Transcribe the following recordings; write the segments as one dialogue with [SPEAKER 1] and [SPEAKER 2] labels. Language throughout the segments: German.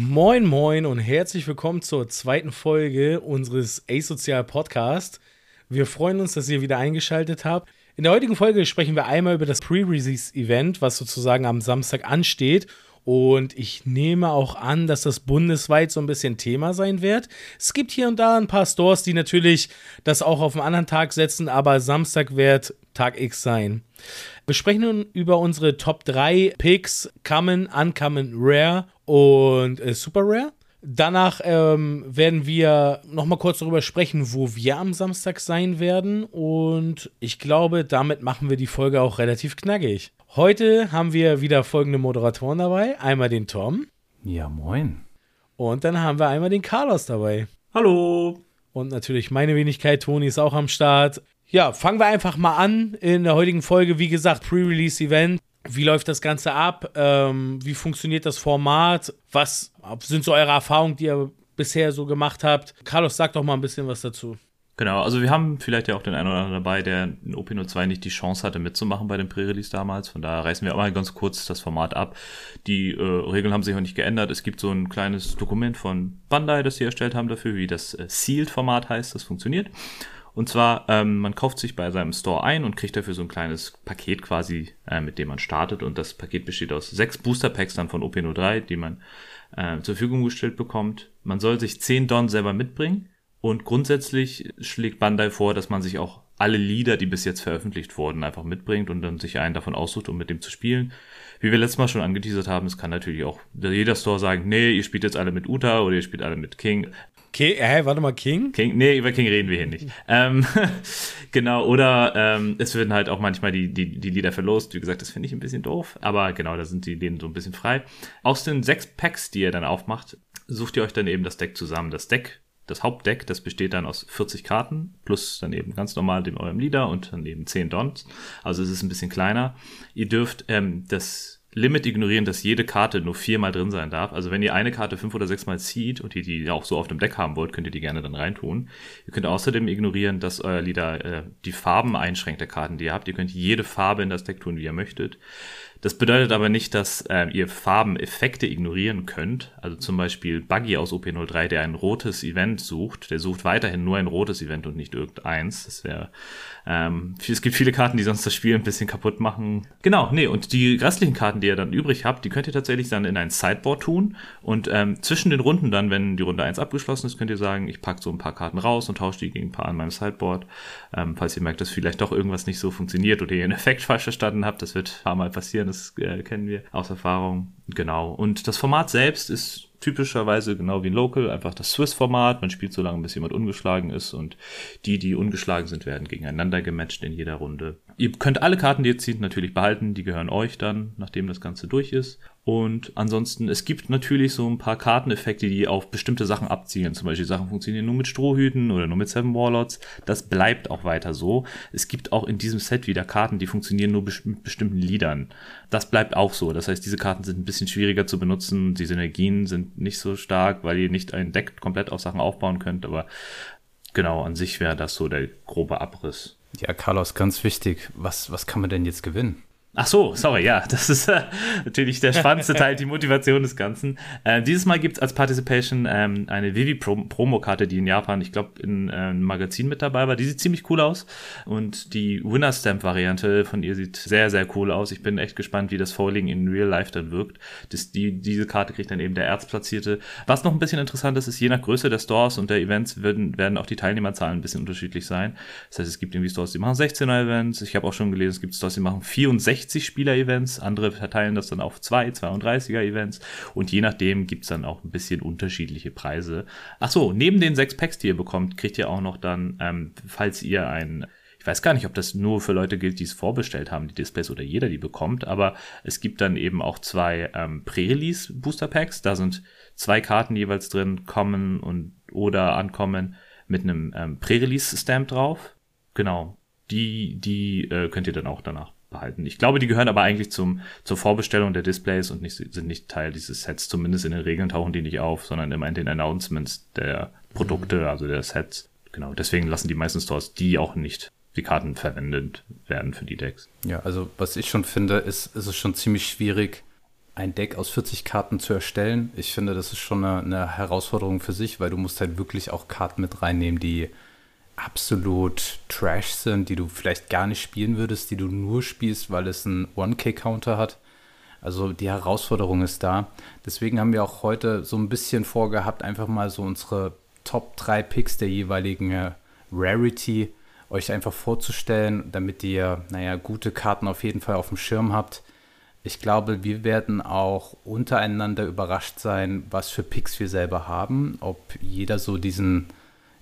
[SPEAKER 1] Moin, moin und herzlich willkommen zur zweiten Folge unseres Asozial Podcast. Wir freuen uns, dass ihr wieder eingeschaltet habt. In der heutigen Folge sprechen wir einmal über das Pre-Release-Event, was sozusagen am Samstag ansteht. Und ich nehme auch an, dass das bundesweit so ein bisschen Thema sein wird. Es gibt hier und da ein paar Stores, die natürlich das auch auf einen anderen Tag setzen, aber Samstag wird Tag X sein. Wir sprechen nun über unsere Top 3 Picks, Common, Uncommon, Rare und äh, Super Rare. Danach ähm, werden wir nochmal kurz darüber sprechen, wo wir am Samstag sein werden. Und ich glaube, damit machen wir die Folge auch relativ knackig. Heute haben wir wieder folgende Moderatoren dabei. Einmal den Tom.
[SPEAKER 2] Ja, moin.
[SPEAKER 1] Und dann haben wir einmal den Carlos dabei.
[SPEAKER 3] Hallo.
[SPEAKER 1] Und natürlich meine Wenigkeit, Toni ist auch am Start. Ja, fangen wir einfach mal an in der heutigen Folge. Wie gesagt, Pre-Release-Event. Wie läuft das Ganze ab? Ähm, wie funktioniert das Format? Was sind so eure Erfahrungen, die ihr bisher so gemacht habt? Carlos, sag doch mal ein bisschen was dazu.
[SPEAKER 3] Genau, also wir haben vielleicht ja auch den einen oder anderen dabei, der in OP02 nicht die Chance hatte mitzumachen bei dem Pre-Release damals. Von daher reißen wir auch mal ganz kurz das Format ab. Die äh, Regeln haben sich auch nicht geändert. Es gibt so ein kleines Dokument von Bandai, das sie erstellt haben dafür, wie das äh, Sealed-Format heißt. Das funktioniert. Und zwar, ähm, man kauft sich bei seinem Store ein und kriegt dafür so ein kleines Paket quasi, äh, mit dem man startet. Und das Paket besteht aus sechs Booster Packs dann von OP03, die man äh, zur Verfügung gestellt bekommt. Man soll sich zehn Don selber mitbringen. Und grundsätzlich schlägt Bandai vor, dass man sich auch alle Lieder, die bis jetzt veröffentlicht wurden, einfach mitbringt und dann sich einen davon aussucht, um mit dem zu spielen. Wie wir letztes Mal schon angeteasert haben, es kann natürlich auch jeder Store sagen, nee, ihr spielt jetzt alle mit Uta oder ihr spielt alle mit King.
[SPEAKER 1] Okay, hä, warte mal, King?
[SPEAKER 3] King? Nee, über King reden wir hier nicht. ähm, genau, oder ähm, es werden halt auch manchmal die, die, die Lieder verlost. Wie gesagt, das finde ich ein bisschen doof, aber genau, da sind die Ideen so ein bisschen frei. Aus den sechs Packs, die ihr dann aufmacht, sucht ihr euch dann eben das Deck zusammen. Das Deck, das Hauptdeck, das besteht dann aus 40 Karten, plus dann eben ganz normal dem eurem Lieder und dann eben 10 Dons. Also es ist ein bisschen kleiner. Ihr dürft ähm, das Limit ignorieren, dass jede Karte nur viermal drin sein darf. Also wenn ihr eine Karte fünf oder sechsmal zieht und ihr die auch so auf dem Deck haben wollt, könnt ihr die gerne dann reintun. Ihr könnt außerdem ignorieren, dass euer Leader äh, die Farben einschränkt der Karten, die ihr habt. Ihr könnt jede Farbe in das Deck tun, wie ihr möchtet. Das bedeutet aber nicht, dass äh, ihr Farbeneffekte ignorieren könnt. Also zum Beispiel Buggy aus OP03, der ein rotes Event sucht, der sucht weiterhin nur ein rotes Event und nicht irgendeins. Das wäre ähm, es gibt viele Karten, die sonst das Spiel ein bisschen kaputt machen. Genau, nee, und die restlichen Karten, die ihr dann übrig habt, die könnt ihr tatsächlich dann in ein Sideboard tun. Und ähm, zwischen den Runden dann, wenn die Runde 1 abgeschlossen ist, könnt ihr sagen, ich packe so ein paar Karten raus und tausche die gegen ein paar an meinem Sideboard. Ähm, falls ihr merkt, dass vielleicht doch irgendwas nicht so funktioniert oder ihr einen Effekt falsch verstanden habt, das wird ein paar Mal passieren, das äh, kennen wir aus Erfahrung. Genau. Und das Format selbst ist typischerweise genau wie ein Local, einfach das Swiss-Format. Man spielt so lange, bis jemand ungeschlagen ist und die, die ungeschlagen sind, werden gegeneinander gematcht in jeder Runde. Ihr könnt alle Karten, die ihr zieht, natürlich behalten. Die gehören euch dann, nachdem das Ganze durch ist. Und ansonsten, es gibt natürlich so ein paar Karteneffekte, die auf bestimmte Sachen abzielen. Zum Beispiel Sachen funktionieren nur mit Strohhüten oder nur mit Seven Warlords. Das bleibt auch weiter so. Es gibt auch in diesem Set wieder Karten, die funktionieren nur mit bestimmten Liedern. Das bleibt auch so. Das heißt, diese Karten sind ein bisschen schwieriger zu benutzen. Die Synergien sind nicht so stark, weil ihr nicht ein Deck komplett auf Sachen aufbauen könnt. Aber genau, an sich wäre das so der grobe Abriss.
[SPEAKER 2] Ja, Carlos, ganz wichtig. Was, was kann man denn jetzt gewinnen?
[SPEAKER 3] Ach so, sorry, ja, das ist äh, natürlich der spannendste Teil, die Motivation des Ganzen. Äh, dieses Mal gibt es als Participation ähm, eine Vivi-Promo-Karte, die in Japan, ich glaube, in äh, einem Magazin mit dabei war. Die sieht ziemlich cool aus und die Winner-Stamp-Variante von ihr sieht sehr, sehr cool aus. Ich bin echt gespannt, wie das Foiling in Real Life dann wirkt. Das, die, diese Karte kriegt dann eben der Erzplatzierte. Was noch ein bisschen interessant ist, ist, je nach Größe der Stores und der Events werden, werden auch die Teilnehmerzahlen ein bisschen unterschiedlich sein. Das heißt, es gibt irgendwie Stores, die machen 16er Events. Ich habe auch schon gelesen, es gibt Stores, die machen 64 60-Spieler-Events, andere verteilen das dann auf zwei 32er-Events und je nachdem gibt es dann auch ein bisschen unterschiedliche Preise. Ach so, neben den sechs Packs, die ihr bekommt, kriegt ihr auch noch dann, ähm, falls ihr ein ich weiß gar nicht, ob das nur für Leute gilt, die es vorbestellt haben, die Displays oder jeder die bekommt, aber es gibt dann eben auch zwei ähm, Pre-Release Booster Packs. Da sind zwei Karten jeweils drin, kommen und oder ankommen mit einem ähm, Pre-Release Stamp drauf. Genau. Die, die äh, könnt ihr dann auch danach behalten. Ich glaube, die gehören aber eigentlich zum, zur Vorbestellung der Displays und nicht, sind nicht Teil dieses Sets. Zumindest in den Regeln tauchen die nicht auf, sondern immer in den Announcements der Produkte, also der Sets. Genau, deswegen lassen die meisten Stores die auch nicht die Karten verwendet werden für die Decks.
[SPEAKER 2] Ja, also was ich schon finde, ist, ist es schon ziemlich schwierig, ein Deck aus 40 Karten zu erstellen. Ich finde, das ist schon eine, eine Herausforderung für sich, weil du musst halt wirklich auch Karten mit reinnehmen, die absolut Trash sind, die du vielleicht gar nicht spielen würdest, die du nur spielst, weil es einen 1K-Counter hat. Also die Herausforderung ist da. Deswegen haben wir auch heute so ein bisschen vorgehabt, einfach mal so unsere Top 3 Picks der jeweiligen äh, Rarity euch einfach vorzustellen, damit ihr, naja, gute Karten auf jeden Fall auf dem Schirm habt. Ich glaube, wir werden auch untereinander überrascht sein, was für Picks wir selber haben, ob jeder so diesen,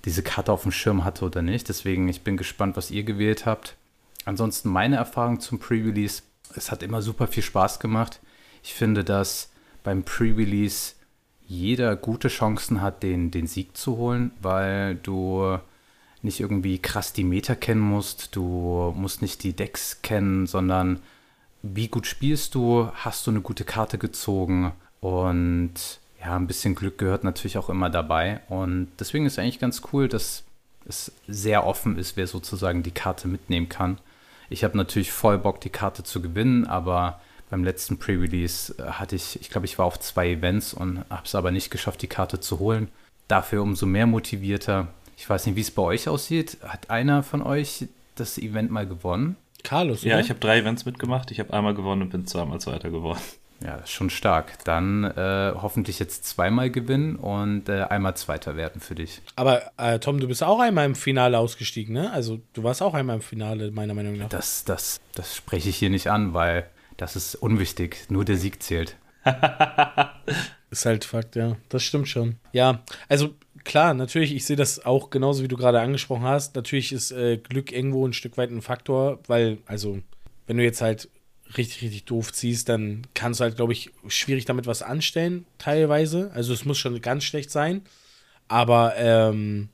[SPEAKER 2] diese Karte auf dem Schirm hatte oder nicht. Deswegen, ich bin gespannt, was ihr gewählt habt. Ansonsten meine Erfahrung zum Pre-Release, es hat immer super viel Spaß gemacht. Ich finde, dass beim Pre-Release jeder gute Chancen hat, den, den Sieg zu holen, weil du nicht irgendwie krass die Meter kennen musst, du musst nicht die Decks kennen, sondern wie gut spielst du, hast du eine gute Karte gezogen und ja, ein bisschen Glück gehört natürlich auch immer dabei und deswegen ist eigentlich ganz cool, dass es sehr offen ist, wer sozusagen die Karte mitnehmen kann. Ich habe natürlich voll Bock, die Karte zu gewinnen, aber beim letzten Pre-Release äh, hatte ich, ich glaube, ich war auf zwei Events und habe es aber nicht geschafft, die Karte zu holen. Dafür umso mehr motivierter. Ich weiß nicht, wie es bei euch aussieht. Hat einer von euch das Event mal gewonnen?
[SPEAKER 3] Carlos, oder? Ja, ich habe drei Events mitgemacht. Ich habe einmal gewonnen und bin zweimal Zweiter geworden.
[SPEAKER 2] Ja, das ist schon stark. Dann äh, hoffentlich jetzt zweimal gewinnen und äh, einmal Zweiter werden für dich.
[SPEAKER 1] Aber äh, Tom, du bist auch einmal im Finale ausgestiegen, ne? Also du warst auch einmal im Finale, meiner Meinung nach.
[SPEAKER 2] Das, das, das spreche ich hier nicht an, weil das ist unwichtig. Nur der Sieg zählt.
[SPEAKER 1] ist halt Fakt, ja. Das stimmt schon. Ja, also klar, natürlich, ich sehe das auch genauso, wie du gerade angesprochen hast. Natürlich ist äh, Glück irgendwo ein Stück weit ein Faktor, weil, also, wenn du jetzt halt richtig, richtig doof ziehst, dann kannst du halt, glaube ich, schwierig damit was anstellen, teilweise. Also, es muss schon ganz schlecht sein. Aber ähm,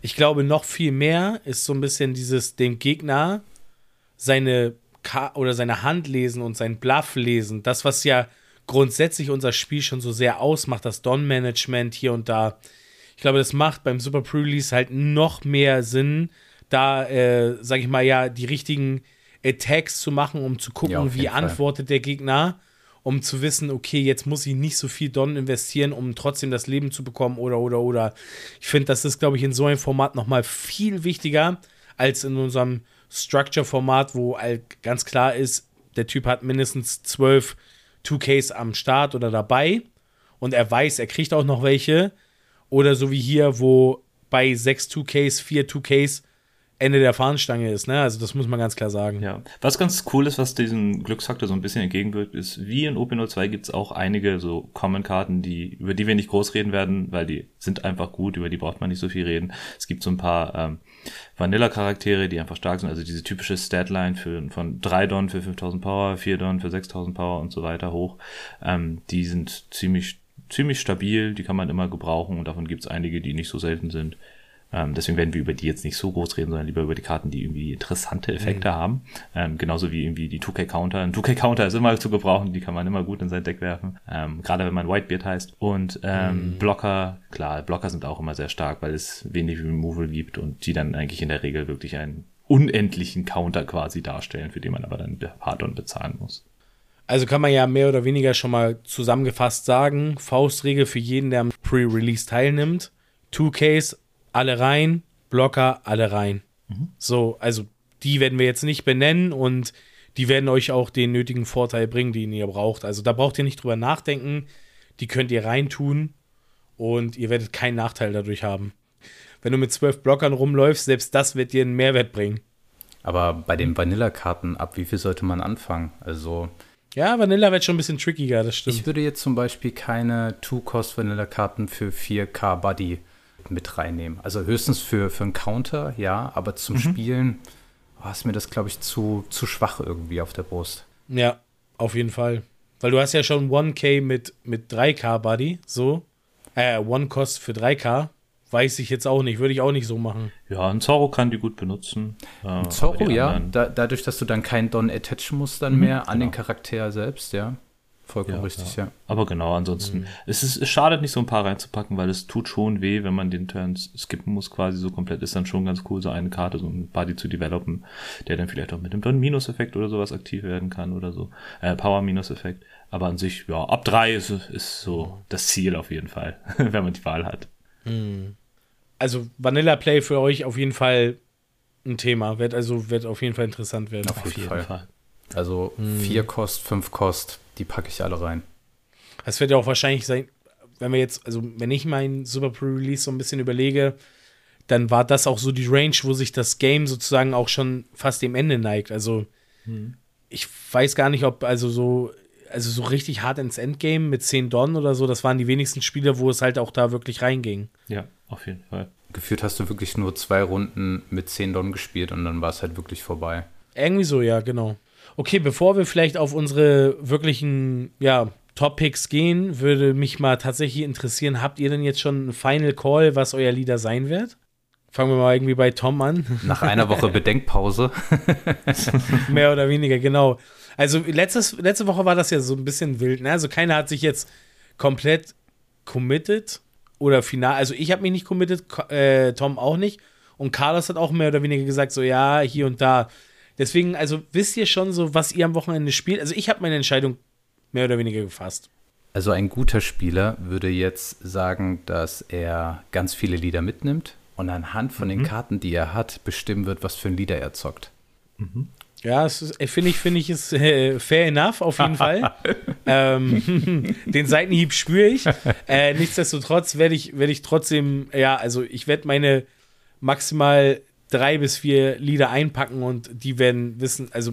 [SPEAKER 1] ich glaube, noch viel mehr ist so ein bisschen dieses, dem Gegner seine Ka oder seine Hand lesen und sein Bluff lesen. Das, was ja grundsätzlich unser Spiel schon so sehr ausmacht, das Don-Management hier und da ich glaube, das macht beim Super Pre-Release halt noch mehr Sinn, da, äh, sag ich mal, ja, die richtigen Attacks zu machen, um zu gucken, ja, wie antwortet der Gegner, um zu wissen, okay, jetzt muss ich nicht so viel Don investieren, um trotzdem das Leben zu bekommen oder, oder, oder. Ich finde, das ist, glaube ich, in so einem Format nochmal viel wichtiger als in unserem Structure-Format, wo halt ganz klar ist, der Typ hat mindestens zwölf 2Ks am Start oder dabei und er weiß, er kriegt auch noch welche oder so wie hier, wo bei 6 2Ks, 4 2Ks Ende der Fahnenstange ist, ne? Also das muss man ganz klar sagen.
[SPEAKER 3] Ja. Was ganz cool ist, was diesen Glücksfaktor so ein bisschen entgegenwirkt, ist, wie in OP02 gibt es auch einige so Common-Karten, die, über die wir nicht groß reden werden, weil die sind einfach gut, über die braucht man nicht so viel reden. Es gibt so ein paar ähm, Vanilla-Charaktere, die einfach stark sind, also diese typische Statline für, von 3 Don für 5000 Power, 4 Don für 6000 Power und so weiter hoch. Ähm, die sind ziemlich ziemlich stabil, die kann man immer gebrauchen und davon gibt es einige, die nicht so selten sind. Ähm, deswegen werden wir über die jetzt nicht so groß reden, sondern lieber über die Karten, die irgendwie interessante Effekte mhm. haben. Ähm, genauso wie irgendwie die 2K-Counter. Ein 2K-Counter ist immer zu gebrauchen, die kann man immer gut in sein Deck werfen. Ähm, gerade wenn man Whitebeard heißt. Und ähm, mhm. Blocker, klar, Blocker sind auch immer sehr stark, weil es wenig Removal gibt und die dann eigentlich in der Regel wirklich einen unendlichen Counter quasi darstellen, für den man aber dann Hardon bezahlen muss.
[SPEAKER 1] Also kann man ja mehr oder weniger schon mal zusammengefasst sagen, Faustregel für jeden, der am Pre-Release teilnimmt. 2Ks, alle rein, Blocker, alle rein. Mhm. So, also die werden wir jetzt nicht benennen und die werden euch auch den nötigen Vorteil bringen, den ihr braucht. Also da braucht ihr nicht drüber nachdenken. Die könnt ihr reintun und ihr werdet keinen Nachteil dadurch haben. Wenn du mit zwölf Blockern rumläufst, selbst das wird dir einen Mehrwert bringen.
[SPEAKER 2] Aber bei den Vanilla-Karten, ab wie viel sollte man anfangen? Also
[SPEAKER 1] ja, Vanilla wird schon ein bisschen trickiger, das stimmt.
[SPEAKER 2] Ich würde jetzt zum Beispiel keine Two-Cost-Vanilla-Karten für 4K Buddy mit reinnehmen. Also höchstens für, für einen Counter, ja, aber zum mhm. Spielen oh, ist mir das, glaube ich, zu, zu schwach irgendwie auf der Brust.
[SPEAKER 1] Ja, auf jeden Fall. Weil du hast ja schon 1K mit, mit 3K Buddy, so. Äh, One-Cost für 3K. Weiß ich jetzt auch nicht, würde ich auch nicht so machen.
[SPEAKER 3] Ja, ein Zorro kann die gut benutzen.
[SPEAKER 2] Äh, Zorro, ja. Da, dadurch, dass du dann keinen Don attachen musst dann mhm, mehr an genau. den Charakter selbst, ja. Vollkommen richtig, ja.
[SPEAKER 3] Aber genau, ansonsten, es, ist, es schadet nicht, so ein paar reinzupacken, weil es tut schon weh, wenn man den Turn skippen muss, quasi so komplett. Ist dann schon ganz cool, so eine Karte, so ein Buddy zu developen, der dann vielleicht auch mit einem Minus-Effekt oder sowas aktiv werden kann oder so. Äh, Power-Minus-Effekt. Aber an sich, ja, ab drei ist, ist so das Ziel auf jeden Fall, wenn man die Wahl hat.
[SPEAKER 1] Also Vanilla Play für euch auf jeden Fall ein Thema. Wird also wird auf jeden Fall interessant werden.
[SPEAKER 2] Auf jeden Fall. Also vier Kost, fünf Kost, die packe ich alle rein.
[SPEAKER 1] Das wird ja auch wahrscheinlich sein, wenn wir jetzt, also wenn ich mein Super Pre-Release so ein bisschen überlege, dann war das auch so die Range, wo sich das Game sozusagen auch schon fast dem Ende neigt. Also ich weiß gar nicht, ob also so, also so richtig hart ins Endgame mit 10 Don oder so, das waren die wenigsten Spiele, wo es halt auch da wirklich reinging.
[SPEAKER 3] Ja, auf jeden Fall.
[SPEAKER 2] Geführt hast du wirklich nur zwei Runden mit 10 Don gespielt und dann war es halt wirklich vorbei.
[SPEAKER 1] Irgendwie so, ja, genau. Okay, bevor wir vielleicht auf unsere wirklichen, ja, Top-Picks gehen, würde mich mal tatsächlich interessieren, habt ihr denn jetzt schon einen Final Call, was euer Leader sein wird? Fangen wir mal irgendwie bei Tom an.
[SPEAKER 2] Nach einer Woche Bedenkpause.
[SPEAKER 1] Mehr oder weniger, genau. Also letztes, letzte Woche war das ja so ein bisschen wild. Ne? Also keiner hat sich jetzt komplett committed oder final. Also ich habe mich nicht committed, äh, Tom auch nicht. Und Carlos hat auch mehr oder weniger gesagt, so ja, hier und da. Deswegen, also wisst ihr schon so, was ihr am Wochenende spielt? Also ich habe meine Entscheidung mehr oder weniger gefasst.
[SPEAKER 2] Also ein guter Spieler würde jetzt sagen, dass er ganz viele Lieder mitnimmt und anhand von den Karten, die er hat, bestimmen wird, was für ein Lieder er zockt.
[SPEAKER 1] Ja, es ist- äh, finde ich, finde ich, ist äh, fair enough, auf jeden Fall. ähm, den Seitenhieb spüre ich. Äh, nichtsdestotrotz werde ich, werde ich trotzdem, ja, also ich werde meine maximal drei bis vier Lieder einpacken und die werden wissen, also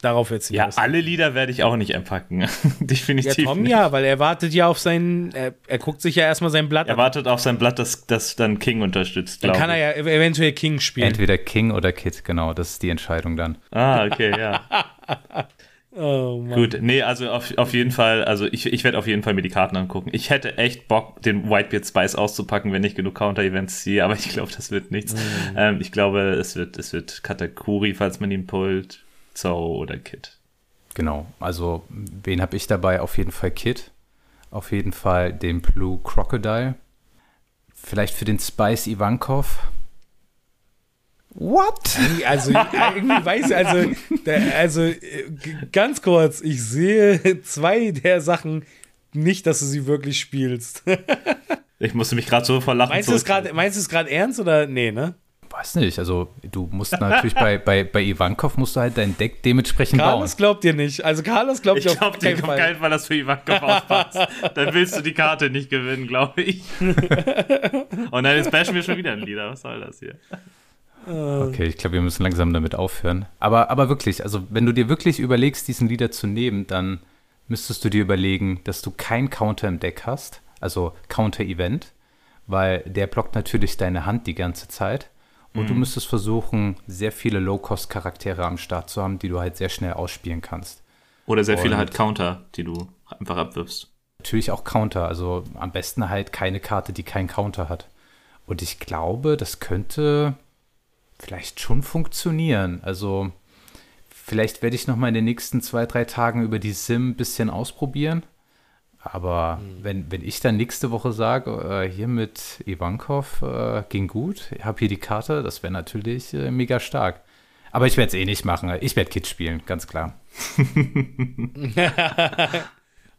[SPEAKER 1] darauf wird es
[SPEAKER 3] Ja,
[SPEAKER 1] hinaus.
[SPEAKER 3] alle Lieder werde ich auch nicht einpacken.
[SPEAKER 1] Ja,
[SPEAKER 3] Definitiv.
[SPEAKER 1] Tom
[SPEAKER 3] nicht.
[SPEAKER 1] ja, weil er wartet ja auf seinen, er, er guckt sich ja erstmal sein Blatt
[SPEAKER 3] Er
[SPEAKER 1] an.
[SPEAKER 3] wartet auf sein Blatt, das, das dann King unterstützt,
[SPEAKER 1] Dann kann er ja ev- eventuell King spielen.
[SPEAKER 2] Entweder King oder Kid, genau, das ist die Entscheidung dann.
[SPEAKER 3] Ah, okay, ja.
[SPEAKER 1] Oh.
[SPEAKER 3] Gut, nee, also auf, auf jeden Fall, also ich, ich werde auf jeden Fall mir die Karten angucken. Ich hätte echt Bock, den Whitebeard Spice auszupacken, wenn ich genug Counter-Events ziehe, aber ich glaube, das wird nichts. Ähm, ich glaube, es wird, es wird Katakuri, falls man ihn pullt, Zorro oder Kid.
[SPEAKER 2] Genau, also wen habe ich dabei? Auf jeden Fall Kid. Auf jeden Fall den Blue Crocodile. Vielleicht für den Spice Ivankov. What?
[SPEAKER 1] Also irgendwie weiß ich, also, also äh, ganz kurz, ich sehe zwei der Sachen nicht, dass du sie wirklich spielst.
[SPEAKER 3] Ich musste mich gerade so vor Lachen
[SPEAKER 1] Meinst du es gerade, ernst oder nee, ne?
[SPEAKER 2] Weiß nicht, also du musst natürlich bei, bei, bei Ivankov musst du halt dein Deck dementsprechend
[SPEAKER 1] Carlos glaubt dir nicht. Also Carlos glaubt
[SPEAKER 3] Ich
[SPEAKER 1] dir auf
[SPEAKER 3] glaube
[SPEAKER 1] keinen
[SPEAKER 3] dir auf
[SPEAKER 1] Fall.
[SPEAKER 3] keinen Fall, dass für Ivankov aufpasst. Dann willst du die Karte nicht gewinnen, glaube ich. Und dann jetzt bashen wir schon wieder ein Lieder. Was soll das hier?
[SPEAKER 2] Okay, ich glaube, wir müssen langsam damit aufhören. Aber, aber wirklich, also wenn du dir wirklich überlegst, diesen Leader zu nehmen, dann müsstest du dir überlegen, dass du kein Counter im Deck hast, also Counter-Event, weil der blockt natürlich deine Hand die ganze Zeit. Und du müsstest versuchen, sehr viele Low-Cost-Charaktere am Start zu haben, die du halt sehr schnell ausspielen kannst.
[SPEAKER 3] Oder sehr viele
[SPEAKER 2] Und-
[SPEAKER 3] halt Counter, die du einfach abwirfst.
[SPEAKER 2] Natürlich auch Counter, also am besten halt keine Karte, die keinen Counter hat. Und ich glaube, das könnte vielleicht schon funktionieren. Also vielleicht werde ich noch mal in den nächsten zwei, drei Tagen über die Sim ein bisschen ausprobieren. Aber wenn, wenn ich dann nächste Woche sage, äh, hier mit Ivankov äh, ging gut, ich habe hier die Karte, das wäre natürlich äh, mega stark. Aber ich werde es eh nicht machen. Ich werde Kids spielen, ganz klar.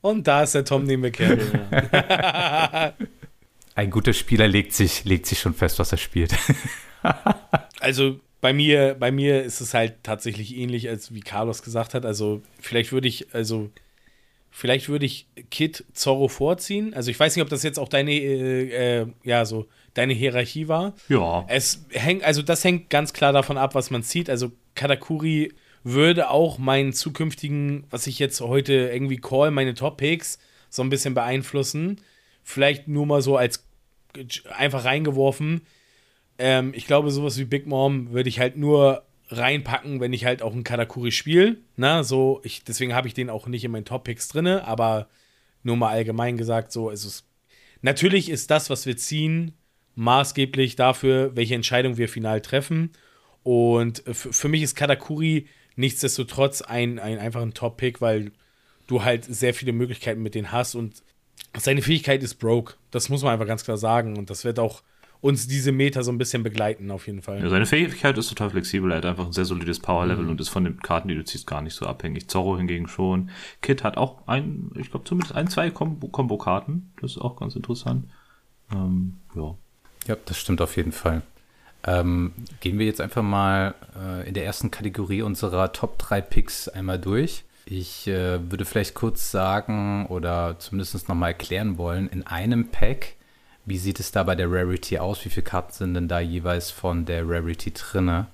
[SPEAKER 1] Und da ist der Tom, kennen.
[SPEAKER 2] Ein guter Spieler legt sich, legt sich schon fest, was er spielt.
[SPEAKER 1] Also bei mir, bei mir ist es halt tatsächlich ähnlich, als wie Carlos gesagt hat. Also vielleicht würde ich, also vielleicht würde ich Kid Zorro vorziehen. Also ich weiß nicht, ob das jetzt auch deine, äh, äh, ja, so deine Hierarchie war.
[SPEAKER 3] Ja.
[SPEAKER 1] Es hängt, also das hängt ganz klar davon ab, was man zieht. Also Katakuri würde auch meinen zukünftigen, was ich jetzt heute irgendwie call, meine Top-Picks so ein bisschen beeinflussen. Vielleicht nur mal so als einfach reingeworfen. Ähm, ich glaube, sowas wie Big Mom würde ich halt nur reinpacken, wenn ich halt auch einen Katakuri spiele. Na, so, ich, deswegen habe ich den auch nicht in meinen Top-Picks drin, aber nur mal allgemein gesagt, so, es. Natürlich ist das, was wir ziehen, maßgeblich dafür, welche Entscheidung wir final treffen. Und für, mich ist Katakuri nichtsdestotrotz ein, ein einfach ein Top-Pick, weil du halt sehr viele Möglichkeiten mit denen hast und seine Fähigkeit ist broke. Das muss man einfach ganz klar sagen. Und das wird auch uns diese Meter so ein bisschen begleiten, auf jeden Fall.
[SPEAKER 3] Ja, seine Fähigkeit ist total flexibel. Er hat einfach ein sehr solides Power-Level mhm. und ist von den Karten, die du ziehst, gar nicht so abhängig. Zorro hingegen schon. Kit hat auch ein, ich glaube zumindest ein, zwei Kombo-Karten. Das ist auch ganz interessant. Ähm, ja.
[SPEAKER 2] Ja, das stimmt auf jeden Fall. Ähm, gehen wir jetzt einfach mal äh, in der ersten Kategorie unserer Top 3 Picks einmal durch. Ich äh, würde vielleicht kurz sagen oder zumindest nochmal erklären wollen, in einem Pack, wie sieht es da bei der Rarity aus? Wie viele Karten sind denn da jeweils von der Rarity drinne?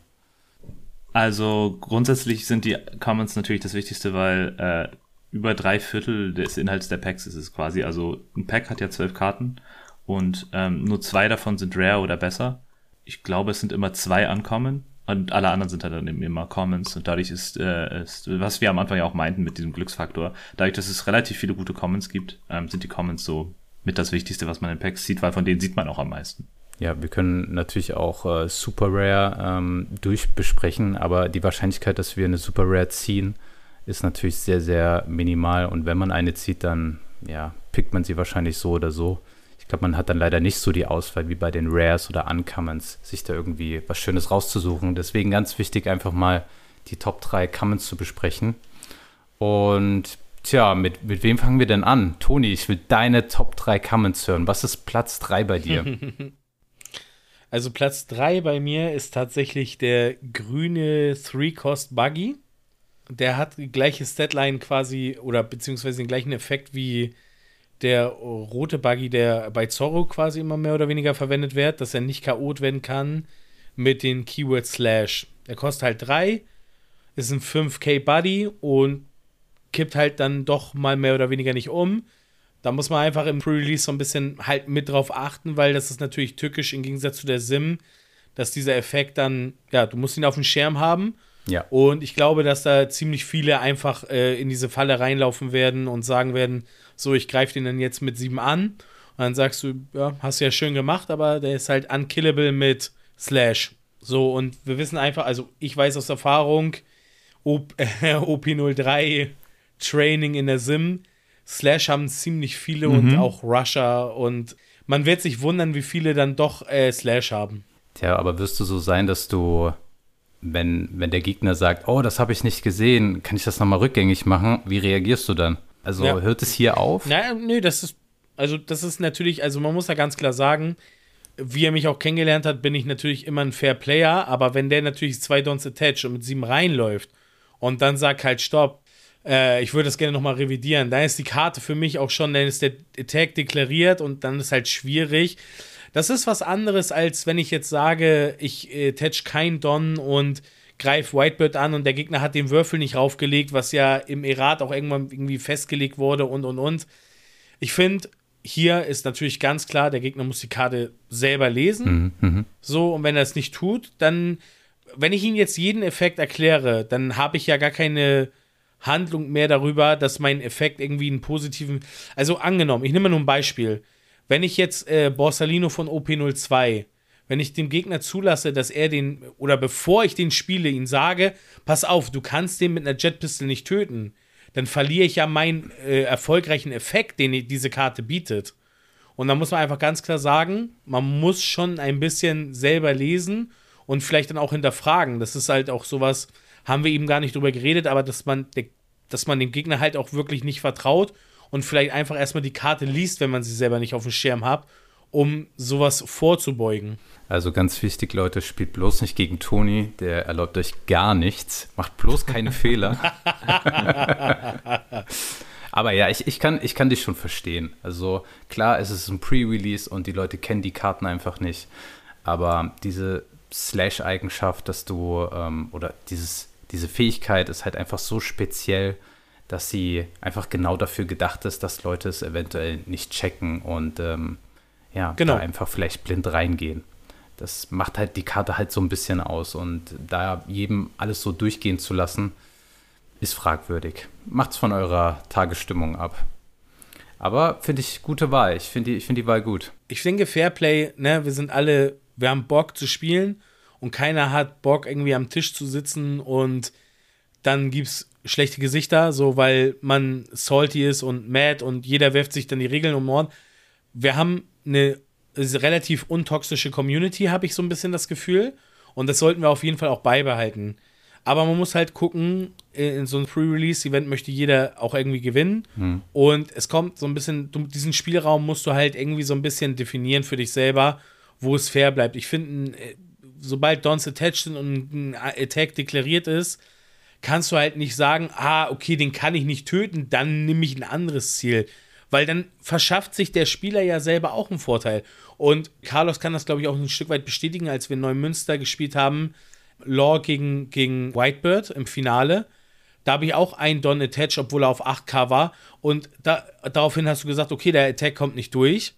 [SPEAKER 3] Also grundsätzlich sind die Commons natürlich das Wichtigste, weil äh, über drei Viertel des Inhalts der Packs ist es quasi. Also ein Pack hat ja zwölf Karten und ähm, nur zwei davon sind Rare oder besser. Ich glaube, es sind immer zwei Uncommon und alle anderen sind dann eben immer Commons und dadurch ist, äh, ist, was wir am Anfang ja auch meinten mit diesem Glücksfaktor, dadurch, dass es relativ viele gute Commons gibt, ähm, sind die Commons so mit das Wichtigste, was man in Packs sieht, weil von denen sieht man auch am meisten.
[SPEAKER 2] Ja, wir können natürlich auch äh, Super Rare ähm, durchbesprechen, aber die Wahrscheinlichkeit, dass wir eine Super Rare ziehen, ist natürlich sehr, sehr minimal und wenn man eine zieht, dann ja, pickt man sie wahrscheinlich so oder so glaube, man hat dann leider nicht so die Auswahl wie bei den Rares oder Uncommons, sich da irgendwie was Schönes rauszusuchen. Deswegen ganz wichtig, einfach mal die Top 3 Commons zu besprechen. Und tja, mit, mit wem fangen wir denn an? Toni, ich will deine Top 3 Commons hören. Was ist Platz 3 bei dir?
[SPEAKER 1] Also Platz 3 bei mir ist tatsächlich der grüne Three-Cost Buggy. Der hat die gleiche Statline quasi oder beziehungsweise den gleichen Effekt wie der rote Buggy, der bei Zorro quasi immer mehr oder weniger verwendet wird, dass er nicht K.O. werden kann mit den Keyword Slash. Er kostet halt 3, ist ein 5k Buddy und kippt halt dann doch mal mehr oder weniger nicht um. Da muss man einfach im Pre-Release so ein bisschen halt mit drauf achten, weil das ist natürlich tückisch im Gegensatz zu der Sim, dass dieser Effekt dann, ja, du musst ihn auf dem Schirm haben.
[SPEAKER 2] Ja.
[SPEAKER 1] Und ich glaube, dass da ziemlich viele einfach äh, in diese Falle reinlaufen werden und sagen werden, so, ich greife den dann jetzt mit sieben an. Und dann sagst du, ja, hast du ja schön gemacht, aber der ist halt unkillable mit Slash. So, und wir wissen einfach, also ich weiß aus Erfahrung, OP, äh, OP03 Training in der Sim, Slash haben ziemlich viele mhm. und auch Rusher und man wird sich wundern, wie viele dann doch äh, Slash haben.
[SPEAKER 2] Tja, aber wirst du so sein, dass du, wenn, wenn der Gegner sagt, oh, das habe ich nicht gesehen, kann ich das nochmal rückgängig machen? Wie reagierst du dann? Also ja. hört es hier auf?
[SPEAKER 1] Naja, nö, das ist, also das ist natürlich, also man muss ja ganz klar sagen, wie er mich auch kennengelernt hat, bin ich natürlich immer ein Fair Player, aber wenn der natürlich zwei Dons attached und mit sieben reinläuft und dann sagt halt Stopp, äh, ich würde das gerne nochmal revidieren, dann ist die Karte für mich auch schon, dann ist der Attack deklariert und dann ist halt schwierig. Das ist was anderes, als wenn ich jetzt sage, ich äh, attach kein Don und greift Whitebird an und der Gegner hat den Würfel nicht raufgelegt, was ja im Erat auch irgendwann irgendwie festgelegt wurde und und und. Ich finde, hier ist natürlich ganz klar, der Gegner muss die Karte selber lesen. Mhm, mhm. So, und wenn er es nicht tut, dann, wenn ich ihm jetzt jeden Effekt erkläre, dann habe ich ja gar keine Handlung mehr darüber, dass mein Effekt irgendwie einen positiven. Also angenommen, ich nehme mal nur ein Beispiel. Wenn ich jetzt äh, Borsalino von OP02 wenn ich dem Gegner zulasse, dass er den, oder bevor ich den spiele, ihn sage, pass auf, du kannst den mit einer Jetpistol nicht töten, dann verliere ich ja meinen äh, erfolgreichen Effekt, den diese Karte bietet. Und da muss man einfach ganz klar sagen, man muss schon ein bisschen selber lesen und vielleicht dann auch hinterfragen. Das ist halt auch sowas, haben wir eben gar nicht drüber geredet, aber dass man, dass man dem Gegner halt auch wirklich nicht vertraut und vielleicht einfach erstmal die Karte liest, wenn man sie selber nicht auf dem Schirm hat, um sowas vorzubeugen.
[SPEAKER 2] Also ganz wichtig, Leute, spielt bloß nicht gegen Toni, der erlaubt euch gar nichts. Macht bloß keine Fehler. Aber ja, ich, ich, kann, ich kann dich schon verstehen. Also klar, es ist ein Pre-Release und die Leute kennen die Karten einfach nicht. Aber diese Slash-Eigenschaft, dass du, ähm, oder dieses, diese Fähigkeit ist halt einfach so speziell, dass sie einfach genau dafür gedacht ist, dass Leute es eventuell nicht checken und ähm, ja, genau. da einfach vielleicht blind reingehen das macht halt die Karte halt so ein bisschen aus. Und da jedem alles so durchgehen zu lassen, ist fragwürdig. Macht's von eurer Tagesstimmung ab. Aber finde ich gute Wahl. Ich finde die, ich find die Wahl gut.
[SPEAKER 1] Ich denke, Fairplay, ne, wir sind alle, wir haben Bock zu spielen und keiner hat Bock, irgendwie am Tisch zu sitzen und dann gibt's schlechte Gesichter, so weil man salty ist und mad und jeder wirft sich dann die Regeln um den Ohren. Wir haben eine relativ untoxische Community, habe ich so ein bisschen das Gefühl. Und das sollten wir auf jeden Fall auch beibehalten. Aber man muss halt gucken, in so einem Pre-Release-Event möchte jeder auch irgendwie gewinnen. Hm. Und es kommt so ein bisschen, diesen Spielraum musst du halt irgendwie so ein bisschen definieren für dich selber, wo es fair bleibt. Ich finde, äh, sobald Dons attached sind und ein Attack deklariert ist, kannst du halt nicht sagen, ah, okay, den kann ich nicht töten, dann nehme ich ein anderes Ziel. Weil dann verschafft sich der Spieler ja selber auch einen Vorteil. Und Carlos kann das, glaube ich, auch ein Stück weit bestätigen, als wir in Neumünster gespielt haben, Law gegen, gegen Whitebird im Finale. Da habe ich auch einen Don Attach, obwohl er auf 8K war. Und da, daraufhin hast du gesagt, okay, der Attack kommt nicht durch.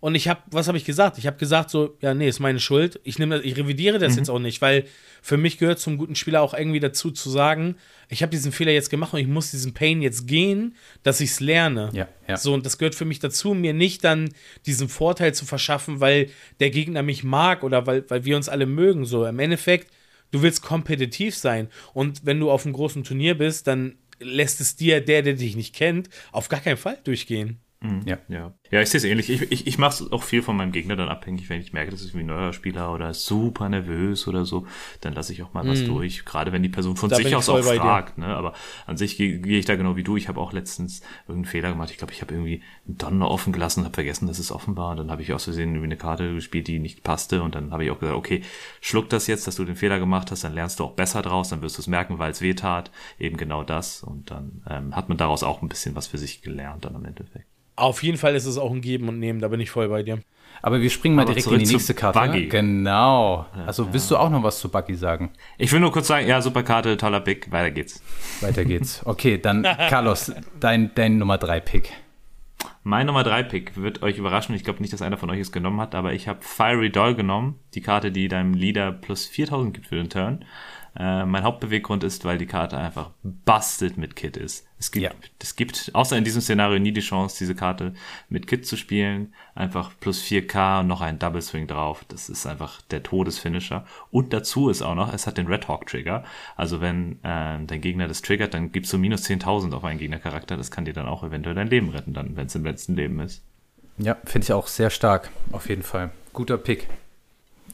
[SPEAKER 1] Und ich habe, was habe ich gesagt? Ich habe gesagt so, ja, nee, ist meine Schuld. Ich nehme das, ich revidiere das mhm. jetzt auch nicht, weil für mich gehört zum guten Spieler auch irgendwie dazu zu sagen, ich habe diesen Fehler jetzt gemacht und ich muss diesen Pain jetzt gehen, dass ich es lerne.
[SPEAKER 2] Ja, ja.
[SPEAKER 1] So, und das gehört für mich dazu, mir nicht dann diesen Vorteil zu verschaffen, weil der Gegner mich mag oder weil, weil wir uns alle mögen. So, im Endeffekt, du willst kompetitiv sein. Und wenn du auf einem großen Turnier bist, dann lässt es dir, der, der dich nicht kennt, auf gar keinen Fall durchgehen.
[SPEAKER 3] Mhm. Ja. ja. Ja, ich sehe es ähnlich. Ich, ich, ich mache es auch viel von meinem Gegner dann abhängig, wenn ich merke, das ist wie ein neuer Spieler oder super nervös oder so, dann lasse ich auch mal was mhm. durch. Gerade wenn die Person von da sich aus auch fragt. Ne? Aber an sich gehe geh ich da genau wie du. Ich habe auch letztens irgendeinen Fehler gemacht. Ich glaube, ich habe irgendwie einen Donner offen gelassen, habe vergessen, dass es offen war. Und dann habe ich aus Versehen irgendwie eine Karte gespielt, die nicht passte. Und dann habe ich auch gesagt, okay, schluck das jetzt, dass du den Fehler gemacht hast, dann lernst du auch besser draus, dann wirst du es merken, weil es weh tat. Eben genau das. Und dann ähm, hat man daraus auch ein bisschen was für sich gelernt dann am Endeffekt.
[SPEAKER 1] Auf jeden Fall ist es auch ein Geben und Nehmen, da bin ich voll bei dir.
[SPEAKER 2] Aber wir springen mal Aber direkt in die nächste Karte. Buggy. Genau. Also willst du auch noch was zu Buggy sagen?
[SPEAKER 3] Ich will nur kurz sagen, ja, super Karte, toller Pick, weiter geht's.
[SPEAKER 2] Weiter geht's. Okay, dann Carlos, dein, dein Nummer 3 Pick.
[SPEAKER 3] Mein Nummer 3 Pick wird euch überraschen. Ich glaube nicht, dass einer von euch es genommen hat, aber ich habe Fiery Doll genommen. Die Karte, die deinem Leader plus 4000 gibt für den Turn. Äh, mein Hauptbeweggrund ist, weil die Karte einfach busted mit Kit ist. Es gibt, ja. es gibt außer in diesem Szenario nie die Chance, diese Karte mit Kit zu spielen. Einfach plus 4K und noch ein Double Swing drauf. Das ist einfach der Todesfinisher. Und dazu ist auch noch, es hat den Red Hawk Trigger. Also wenn äh, dein Gegner das triggert, dann gibst du minus 10.000 auf einen Gegnercharakter. Das kann dir dann auch eventuell dein Leben retten, dann, wenn es im letzten Leben ist.
[SPEAKER 2] Ja, finde ich auch sehr stark. Auf jeden Fall. Guter Pick.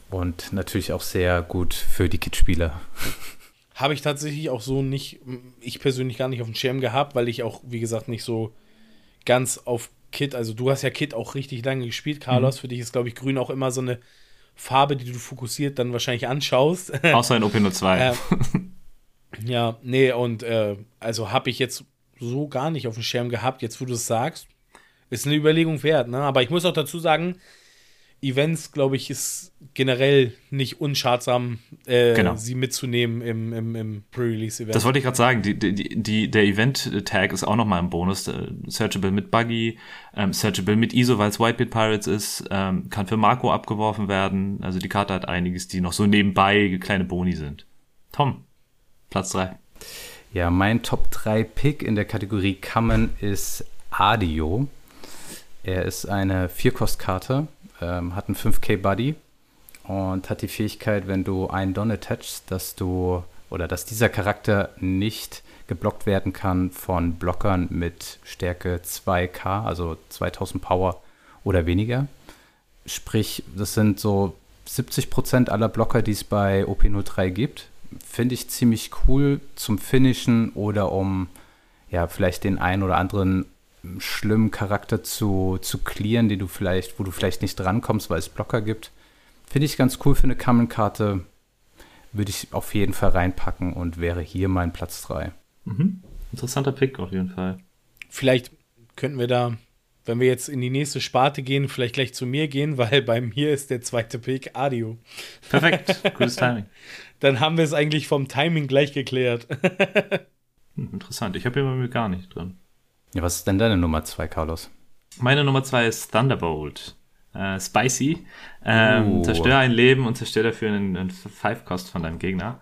[SPEAKER 2] Und natürlich auch sehr gut für die Kit-Spieler.
[SPEAKER 1] Habe ich tatsächlich auch so nicht, ich persönlich gar nicht auf dem Schirm gehabt, weil ich auch, wie gesagt, nicht so ganz auf Kit, also du hast ja Kit auch richtig lange gespielt, Carlos. Mhm. Für dich ist, glaube ich, grün auch immer so eine Farbe, die du fokussiert dann wahrscheinlich anschaust.
[SPEAKER 3] Außer in OP02.
[SPEAKER 1] Äh, ja, nee, und äh, also habe ich jetzt so gar nicht auf dem Schirm gehabt, jetzt wo du es sagst. Ist eine Überlegung wert, ne? Aber ich muss auch dazu sagen, Events, glaube ich, ist generell nicht unschadsam, äh, genau. sie mitzunehmen im, im, im Pre-Release-Event.
[SPEAKER 3] Das wollte ich gerade sagen. Die, die, die, der Event-Tag ist auch nochmal ein Bonus. Äh, searchable mit Buggy, ähm, Searchable mit ISO, weil es Whitebeard Pirates ist, ähm, kann für Marco abgeworfen werden. Also die Karte hat einiges, die noch so nebenbei kleine Boni sind. Tom, Platz 3.
[SPEAKER 2] Ja, mein Top 3 Pick in der Kategorie Common ist Adio. Er ist eine Vierkostkarte ähm, hat einen 5K Buddy und hat die Fähigkeit, wenn du einen Don attachst, dass du oder dass dieser Charakter nicht geblockt werden kann von Blockern mit Stärke 2K, also 2000 Power oder weniger. Sprich, das sind so 70% aller Blocker, die es bei OP03 gibt. Finde ich ziemlich cool zum Finishen oder um ja vielleicht den einen oder anderen schlimmen Charakter zu, zu clearen, die du vielleicht, wo du vielleicht nicht drankommst, weil es Blocker gibt. Finde ich ganz cool für eine Kammenkarte. Würde ich auf jeden Fall reinpacken und wäre hier mein Platz 3.
[SPEAKER 3] Mhm. Interessanter Pick auf jeden Fall.
[SPEAKER 1] Vielleicht könnten wir da, wenn wir jetzt in die nächste Sparte gehen, vielleicht gleich zu mir gehen, weil bei mir ist der zweite Pick Adio.
[SPEAKER 3] Perfekt, gutes Timing.
[SPEAKER 1] Dann haben wir es eigentlich vom Timing gleich geklärt.
[SPEAKER 3] hm, interessant, ich habe hier bei mir gar nicht drin.
[SPEAKER 2] Ja, was ist denn deine Nummer zwei, Carlos?
[SPEAKER 3] Meine Nummer zwei ist Thunderbolt. Äh, spicy. Ähm, uh. Zerstöre ein Leben und zerstöre dafür einen, einen Five-Cost von deinem Gegner.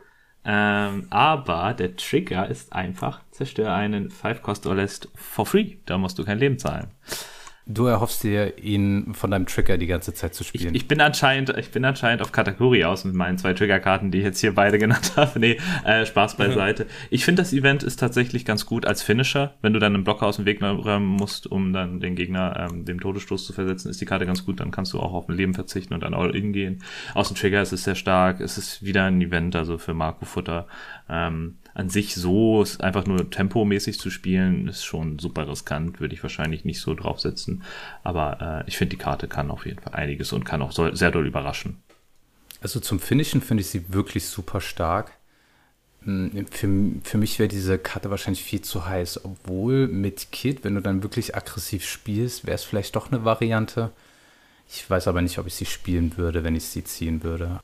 [SPEAKER 3] Ähm, aber der Trigger ist einfach, zerstöre einen Five-Cost Orlest for free. Da musst du kein Leben zahlen.
[SPEAKER 2] Du erhoffst dir, ihn von deinem Trigger die ganze Zeit zu spielen.
[SPEAKER 3] Ich, ich bin anscheinend, ich bin anscheinend auf Kategorie aus mit meinen zwei Triggerkarten, die ich jetzt hier beide genannt habe. Nee, äh, Spaß beiseite. Ich finde, das Event ist tatsächlich ganz gut als Finisher. Wenn du dann einen Blocker aus dem Weg räumen musst, um dann den Gegner ähm, dem Todesstoß zu versetzen, ist die Karte ganz gut. Dann kannst du auch auf ein Leben verzichten und dann All-In gehen. Aus dem Trigger ist es sehr stark. Es ist wieder ein Event, also für Marco Futter. Ähm, an sich so einfach nur tempomäßig zu spielen, ist schon super riskant, würde ich wahrscheinlich nicht so draufsetzen. Aber äh, ich finde, die Karte kann auf jeden Fall einiges und kann auch so, sehr doll überraschen.
[SPEAKER 2] Also zum Finishen finde ich sie wirklich super stark. Hm, für, für mich wäre diese Karte wahrscheinlich viel zu heiß, obwohl mit Kit, wenn du dann wirklich aggressiv spielst, wäre es vielleicht doch eine Variante. Ich weiß aber nicht, ob ich sie spielen würde, wenn ich sie ziehen würde.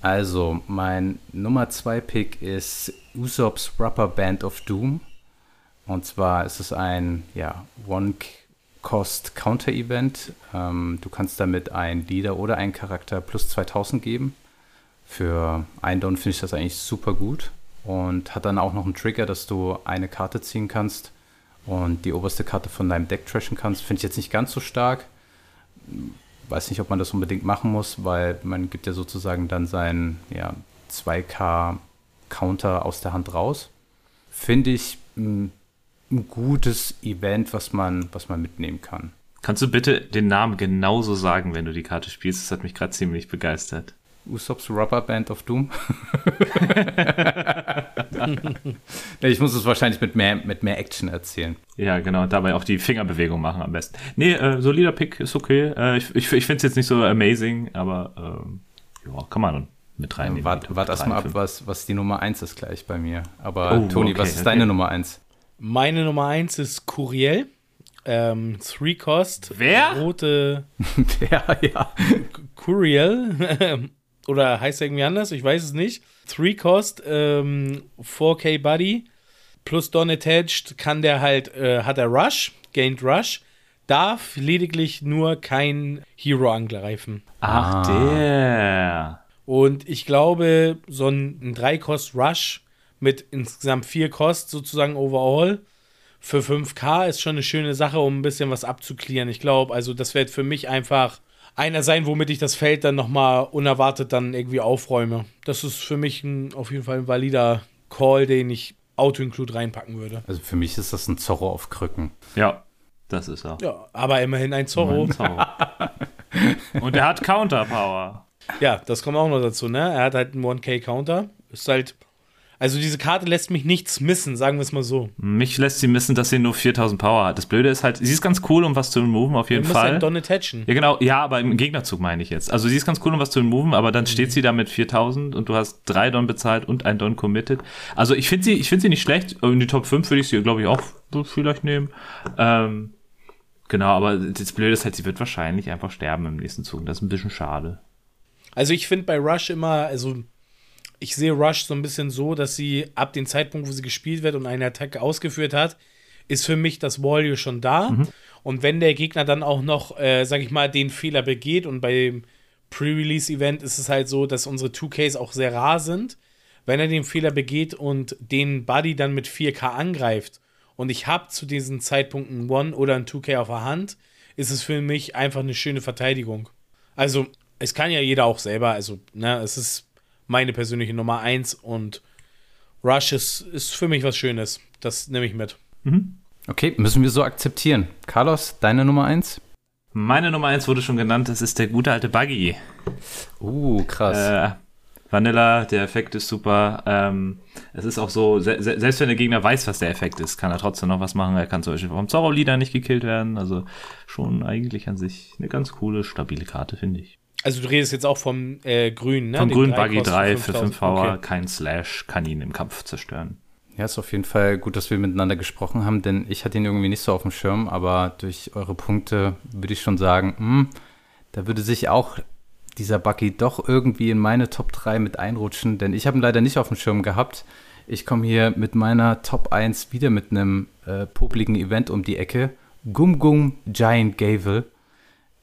[SPEAKER 2] Also, mein Nummer 2 Pick ist Usopp's Rubber Band of Doom. Und zwar ist es ein ja, One-Cost-Counter-Event. Ähm, du kannst damit einen Leader oder einen Charakter plus 2000 geben. Für einen Down finde ich das eigentlich super gut. Und hat dann auch noch einen Trigger, dass du eine Karte ziehen kannst und die oberste Karte von deinem Deck trashen kannst. Finde ich jetzt nicht ganz so stark weiß nicht, ob man das unbedingt machen muss, weil man gibt ja sozusagen dann seinen ja, 2K-Counter aus der Hand raus. Finde ich ein, gutes Event, was man, was man mitnehmen kann.
[SPEAKER 3] Kannst du bitte den Namen genauso sagen, wenn du die Karte spielst? Das hat mich gerade ziemlich begeistert.
[SPEAKER 2] Usopp's Rubber Band of Doom. ich muss es wahrscheinlich mit mehr, mit mehr Action erzählen.
[SPEAKER 3] Ja, genau. Dabei auch die Fingerbewegung machen am besten. Nee, äh, solider Pick ist okay. Äh, ich ich, ich finde es jetzt nicht so amazing, aber äh, ja, kann man mit reinnehmen.
[SPEAKER 2] Wart, wart erstmal ab, was, was die Nummer 1 ist gleich bei mir. Aber oh, Toni, okay, was ist okay. deine Nummer 1?
[SPEAKER 1] Meine Nummer 1 ist Curiel. Ähm, Three Cost.
[SPEAKER 3] Wer?
[SPEAKER 1] Rote.
[SPEAKER 2] ja, ja.
[SPEAKER 1] Curiel. Oder heißt er irgendwie anders? Ich weiß es nicht. Three Cost, ähm, 4K Buddy plus Don Attached kann der halt, äh, hat er Rush, gained Rush, darf lediglich nur kein Hero angreifen.
[SPEAKER 3] Ach, ah. der.
[SPEAKER 1] Und ich glaube, so ein, ein 3-Cost Rush mit insgesamt 4 Cost sozusagen overall für 5K ist schon eine schöne Sache, um ein bisschen was abzuklären. Ich glaube, also das wird für mich einfach einer sein, womit ich das Feld dann nochmal unerwartet dann irgendwie aufräume. Das ist für mich ein, auf jeden Fall ein valider Call, den ich Auto-Include reinpacken würde.
[SPEAKER 2] Also für mich ist das ein Zorro auf Krücken.
[SPEAKER 3] Ja, das ist er.
[SPEAKER 1] Ja, aber immerhin ein Zorro. Immerhin Zorro.
[SPEAKER 3] Und er hat Counter-Power.
[SPEAKER 1] Ja, das kommt auch noch dazu, ne? Er hat halt einen 1K-Counter. Ist halt also diese Karte lässt mich nichts missen, sagen wir es mal so.
[SPEAKER 3] Mich lässt sie missen, dass sie nur 4000 Power hat. Das Blöde ist halt, sie ist ganz cool, um was zu removen, auf jeden Fall. Halt
[SPEAKER 1] Don attachen.
[SPEAKER 3] Ja, genau. Ja, aber im Gegnerzug meine ich jetzt. Also sie ist ganz cool, um was zu removen, aber dann mhm. steht sie da mit 4000 und du hast drei Don bezahlt und ein Don committed. Also ich finde sie, ich finde sie nicht schlecht. In die Top 5 würde ich sie, glaube ich, auch vielleicht nehmen. Ähm, genau, aber das Blöde ist halt, sie wird wahrscheinlich einfach sterben im nächsten Zug. Das ist ein bisschen schade.
[SPEAKER 1] Also ich finde bei Rush immer, also ich sehe Rush so ein bisschen so, dass sie ab dem Zeitpunkt, wo sie gespielt wird und eine Attacke ausgeführt hat, ist für mich das Value schon da. Mhm. Und wenn der Gegner dann auch noch, äh, sag ich mal, den Fehler begeht und beim Pre-Release-Event ist es halt so, dass unsere 2Ks auch sehr rar sind. Wenn er den Fehler begeht und den Buddy dann mit 4K angreift und ich habe zu diesem Zeitpunkt einen One oder ein 2K auf der Hand, ist es für mich einfach eine schöne Verteidigung. Also, es kann ja jeder auch selber, also, ne, es ist meine persönliche Nummer 1 und Rush ist, ist für mich was Schönes. Das nehme ich mit.
[SPEAKER 2] Mhm. Okay, müssen wir so akzeptieren. Carlos, deine Nummer 1?
[SPEAKER 3] Meine Nummer 1 wurde schon genannt, das ist der gute alte Buggy.
[SPEAKER 2] Uh, krass.
[SPEAKER 3] Äh, Vanilla, der Effekt ist super. Ähm, es ist auch so, se selbst wenn der Gegner weiß, was der Effekt ist, kann er trotzdem noch was machen. Er kann zum Beispiel vom Zorro-Leader nicht gekillt werden. Also schon eigentlich an sich eine ganz coole, stabile Karte, finde ich.
[SPEAKER 1] Also du redest jetzt auch vom äh, Grün, ne?
[SPEAKER 3] Vom Grün Buggy 3 für 5 Power, okay. kein Slash, kann ihn im Kampf zerstören.
[SPEAKER 2] Ja, ist auf jeden Fall gut, dass wir miteinander gesprochen haben, denn ich hatte ihn irgendwie nicht so auf dem Schirm, aber durch eure Punkte würde ich schon sagen, mh, hm, da würde sich auch dieser Buggy doch irgendwie in meine Top 3 mit einrutschen, denn ich habe ihn leider nicht auf dem Schirm gehabt. Ich komme hier mit meiner Top 1 wieder mit einem äh, popligen Event um die Ecke. Gum Gum Giant Gavel.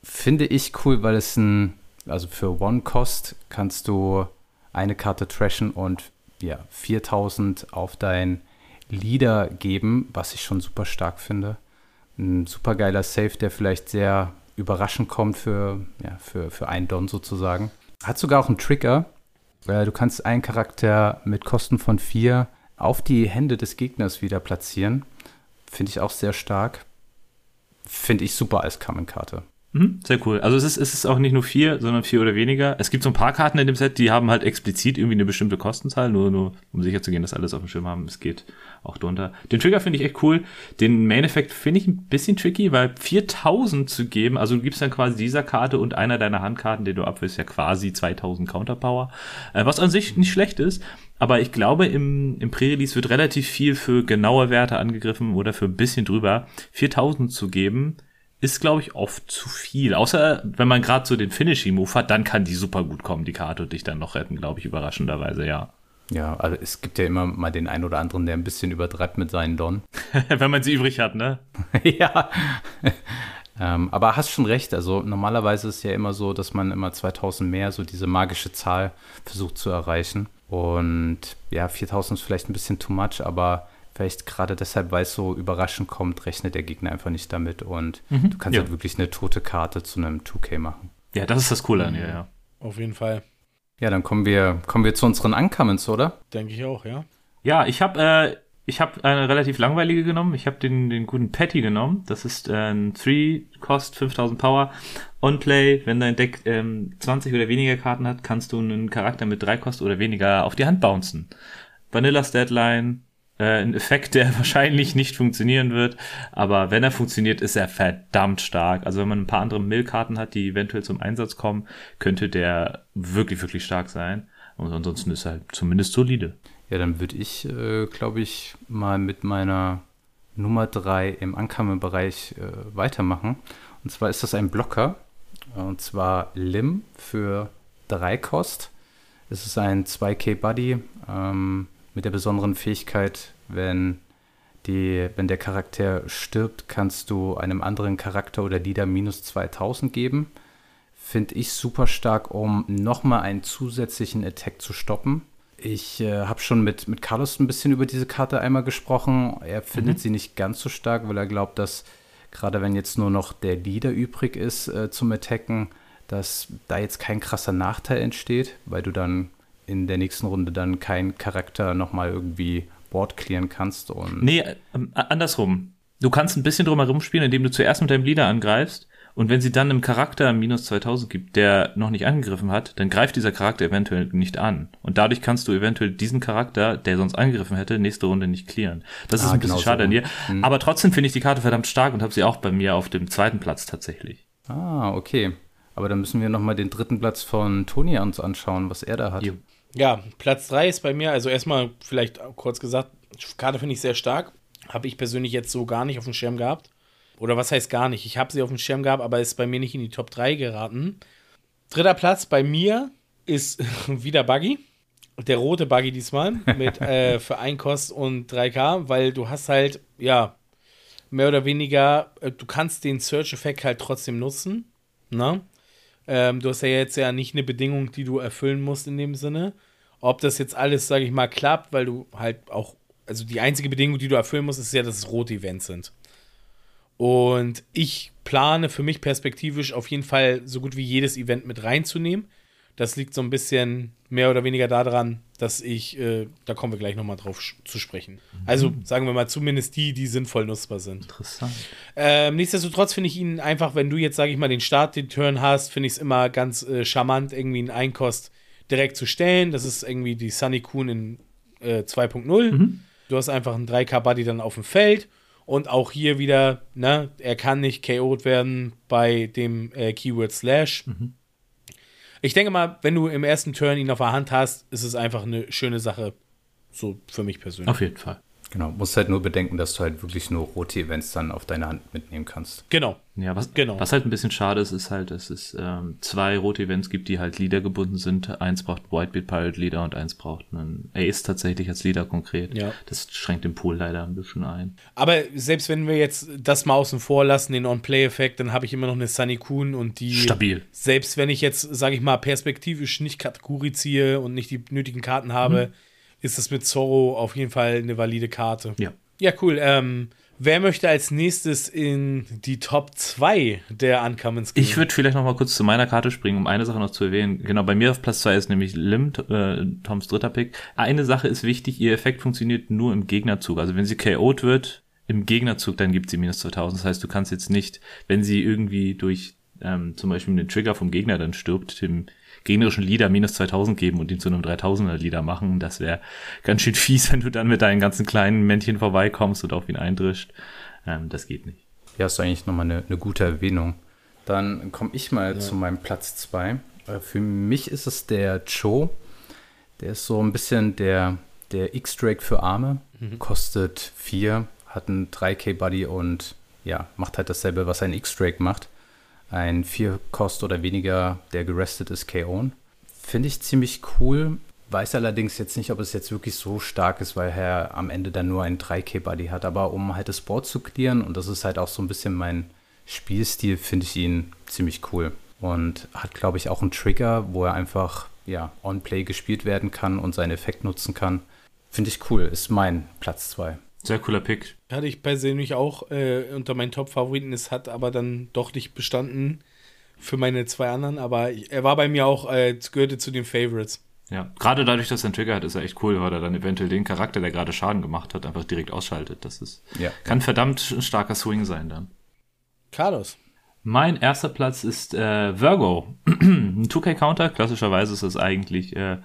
[SPEAKER 2] Finde ich cool, weil es ein also für One Cost kannst du eine Karte trashen und ja, 4000 auf dein Leader geben, was ich schon super stark finde. ein super geiler Save, der vielleicht sehr überraschend kommt für, ja, für, für einen Don sozusagen. Hat sogar auch einen Trigger. Du kannst einen Charakter mit Kosten von vier auf die Hände des Gegners wieder platzieren. Finde ich auch sehr stark. Finde ich super als Common-Karte.
[SPEAKER 3] Mhm, sehr cool. Also es ist, es ist auch nicht nur vier, sondern vier oder weniger. Es gibt so ein paar Karten in dem Set, die haben halt explizit irgendwie eine bestimmte Kostenzahl, nur, nur um sicher zu gehen, dass alles auf dem Schirm haben. Es geht auch drunter. Den Trigger finde ich echt cool. Den Main Effect finde ich ein bisschen tricky, weil 4000 zu geben, also du gibst dann quasi dieser Karte und einer deiner Handkarten, den du abwirfst, ja quasi 2000 Counterpower. Äh, was an sich nicht schlecht ist. Aber ich glaube, im, im Pre-Release wird relativ viel für genaue Werte angegriffen oder für ein bisschen drüber. 4000 zu geben, ist, glaube ich, oft zu viel. Außer wenn man gerade so den Finishing-Move hat, dann kann die super gut kommen, die Karte, und dich dann noch retten, glaube ich, überraschenderweise, ja.
[SPEAKER 2] Ja, also es gibt ja immer mal den einen oder anderen, der ein bisschen übertreibt mit seinen Don.
[SPEAKER 3] wenn man sie übrig hat, ne?
[SPEAKER 2] ja. ähm, aber hast schon recht, also normalerweise ist es ja immer so, dass man immer 2000 mehr, so diese magische Zahl versucht zu erreichen. Und ja, 4000 ist vielleicht ein bisschen too much, aber Vielleicht gerade deshalb, weil es so überraschend kommt, rechnet der Gegner einfach nicht damit und mhm, du kannst ja. halt wirklich eine tote Karte zu einem 2K machen.
[SPEAKER 3] Ja, das ist das Coole an ihr, ja.
[SPEAKER 1] Auf jeden Fall.
[SPEAKER 2] Ja, dann kommen wir, kommen wir zu unseren Uncommons, oder?
[SPEAKER 1] Denke ich auch, ja.
[SPEAKER 3] Ja, ich habe äh, ich hab eine relativ langweilige genommen. Ich habe den, den guten Patty genommen. Das ist äh, ein 3-Cost, 5000 Power. On-Play, wenn dein Deck ähm, 20 oder weniger Karten hat, kannst du einen Charakter mit 3 Cost oder weniger auf die Hand bouncen. Vanillas Deadline, äh, ein Effekt, der wahrscheinlich nicht funktionieren wird. Aber wenn er funktioniert, ist er verdammt stark. Also wenn man ein paar andere Mill-Karten hat, die eventuell zum Einsatz kommen, könnte der wirklich, wirklich stark sein. Und ansonsten ist er halt zumindest solide.
[SPEAKER 2] Ja, dann würde ich, äh, glaube ich, mal mit meiner Nummer 3 im Ankammerbereich äh, weitermachen. Und zwar ist das ein Blocker. Und zwar Lim für 3 Kost. Es ist ein 2K Buddy. Ähm, mit der besonderen Fähigkeit, wenn, die, wenn der Charakter stirbt, kannst du einem anderen Charakter oder Leader minus 2000 geben. Finde ich super stark, um nochmal einen zusätzlichen Attack zu stoppen. Ich äh, habe schon mit, mit Carlos ein bisschen über diese Karte einmal gesprochen. Er findet mhm. sie nicht ganz so stark, weil er glaubt, dass gerade wenn jetzt nur noch der Leader übrig ist äh, zum Attacken, dass da jetzt kein krasser Nachteil entsteht, weil du dann in der nächsten Runde dann keinen Charakter nochmal irgendwie Board clearen kannst. Und
[SPEAKER 3] nee, äh, andersrum. Du kannst ein bisschen drum herum spielen, indem du zuerst mit deinem Leader angreifst und wenn sie dann einem Charakter minus 2000 gibt, der noch nicht angegriffen hat, dann greift dieser Charakter eventuell nicht an. Und dadurch kannst du eventuell diesen Charakter, der sonst angegriffen hätte, nächste Runde nicht clearen. Das ah, ist ein bisschen genau schade so. an dir. Hm. Aber trotzdem finde ich die Karte verdammt stark und habe sie auch bei mir auf dem zweiten Platz tatsächlich.
[SPEAKER 2] Ah, okay. Aber dann müssen wir nochmal den dritten Platz von Toni uns anschauen, was er da hat. Jo.
[SPEAKER 1] Ja, Platz 3 ist bei mir, also erstmal vielleicht kurz gesagt, Karte finde ich sehr stark. Habe ich persönlich jetzt so gar nicht auf dem Schirm gehabt. Oder was heißt gar nicht? Ich habe sie auf dem Schirm gehabt, aber ist bei mir nicht in die Top 3 geraten. Dritter Platz bei mir ist wieder Buggy. Der rote Buggy diesmal mit äh, für 1 Kost und 3K, weil du hast halt, ja, mehr oder weniger, äh, du kannst den Search-Effekt halt trotzdem nutzen. Ne? Ähm, du hast ja jetzt ja nicht eine Bedingung, die du erfüllen musst in dem Sinne. Ob das jetzt alles, sage ich mal, klappt, weil du halt auch, also die einzige Bedingung, die du erfüllen musst, ist ja, dass es rote Events sind. Und ich plane für mich perspektivisch auf jeden Fall so gut wie jedes Event mit reinzunehmen. Das liegt so ein bisschen mehr oder weniger daran, dass ich, äh, da kommen wir gleich nochmal drauf zu sprechen. Mhm. Also sagen wir mal zumindest die, die sinnvoll nutzbar sind.
[SPEAKER 3] Interessant.
[SPEAKER 1] Ähm, nichtsdestotrotz finde ich ihn einfach, wenn du jetzt, sage ich mal, den Start, den Turn hast, finde ich es immer ganz äh, charmant, irgendwie einen Einkost direkt zu stellen. Das ist irgendwie die Sunny Coon in äh, 2.0. Mhm. Du hast einfach einen 3K-Buddy dann auf dem Feld. Und auch hier wieder, ne, er kann nicht KO'd werden bei dem äh, Keyword Slash. Mhm. Ich denke mal, wenn du im ersten Turn ihn auf der Hand hast, ist es einfach eine schöne Sache. So für mich persönlich.
[SPEAKER 3] Auf jeden Fall.
[SPEAKER 2] Genau, musst halt nur bedenken, dass du halt wirklich nur rote Events dann auf deine Hand mitnehmen kannst.
[SPEAKER 1] Genau.
[SPEAKER 3] Ja, was, genau. was halt ein bisschen schade ist, ist halt, dass es ähm, zwei rote Events gibt, die halt Leader gebunden sind. Eins braucht Whitebeard Pirate Leader und eins braucht einen Ace tatsächlich als Leader konkret. Ja. Das schränkt den Pool leider ein bisschen ein.
[SPEAKER 1] Aber selbst wenn wir jetzt das mal außen vor lassen, den On-Play-Effekt, dann habe ich immer noch eine Sunny Coon und die.
[SPEAKER 3] Stabil.
[SPEAKER 1] Selbst wenn ich jetzt, sage ich mal, perspektivisch nicht Kategorie ziehe und nicht die nötigen Karten habe, mhm ist das mit Zorro auf jeden Fall eine valide Karte.
[SPEAKER 3] Ja.
[SPEAKER 1] Ja, cool. Ähm, Wer möchte als nächstes in die Top 2 der Uncommons
[SPEAKER 3] gehen? Ich würde vielleicht noch mal kurz zu meiner Karte springen, um eine Sache noch zu erwähnen. Genau, bei mir auf Platz 2 ist nämlich Lim, äh, Toms dritter Pick. Eine Sache ist wichtig, ihr Effekt funktioniert nur im Gegnerzug. Also wenn sie KO'd wird, im Gegnerzug, dann gibt sie minus 2000. Das heißt, du kannst jetzt nicht, wenn sie irgendwie durch ähm, zum Beispiel einen Trigger vom Gegner dann stirbt, dem gegnerischen Leader minus 2000 geben und ihn zu einem 3000er Leader machen. Das wäre ganz schön fies, wenn du dann mit deinen ganzen kleinen Männchen vorbeikommst und auf ihn eindrischt. Ähm, das geht nicht.
[SPEAKER 2] Ja, ist eigentlich nochmal eine, eine gute Erwähnung. Dann komme ich mal ja. zu meinem Platz 2. Äh, für mich ist es der Joe. Der ist so ein bisschen der, der X-Drake für Arme. Mhm. Kostet 4, hat einen 3K-Buddy und ja, macht halt dasselbe, was ein X-Drake macht ein 4 Kost oder weniger, der gerestet ist, KO. Finde ich ziemlich cool. Weiß allerdings jetzt nicht, ob es jetzt wirklich so stark ist, weil er am Ende dann nur einen 3K-Buddy hat. Aber um halt das Board zu clearen, und das ist halt auch so ein bisschen mein Spielstil, finde ich ihn ziemlich cool. Und hat, glaube ich, auch einen Trigger, wo er einfach ja, on-play gespielt werden kann und seinen Effekt nutzen kann. Finde ich cool, ist mein Platz 2.
[SPEAKER 3] Sehr cooler Pick.
[SPEAKER 1] Hatte ich persönlich auch äh, unter meinen Top-Favoriten. Es hat aber dann doch nicht bestanden für meine zwei anderen. Aber er war bei mir auch, äh, gehörte zu den Favorites.
[SPEAKER 3] Ja, gerade dadurch, dass er einen Trigger hat, ist er echt cool, weil er dann eventuell den Charakter, der gerade Schaden gemacht hat, einfach direkt ausschaltet. Das ist, ja. kann verdammt ein starker Swing sein dann.
[SPEAKER 1] Carlos.
[SPEAKER 3] Mein erster Platz ist äh, Virgo. ein 2K-Counter. Klassischerweise ist es eigentlich äh,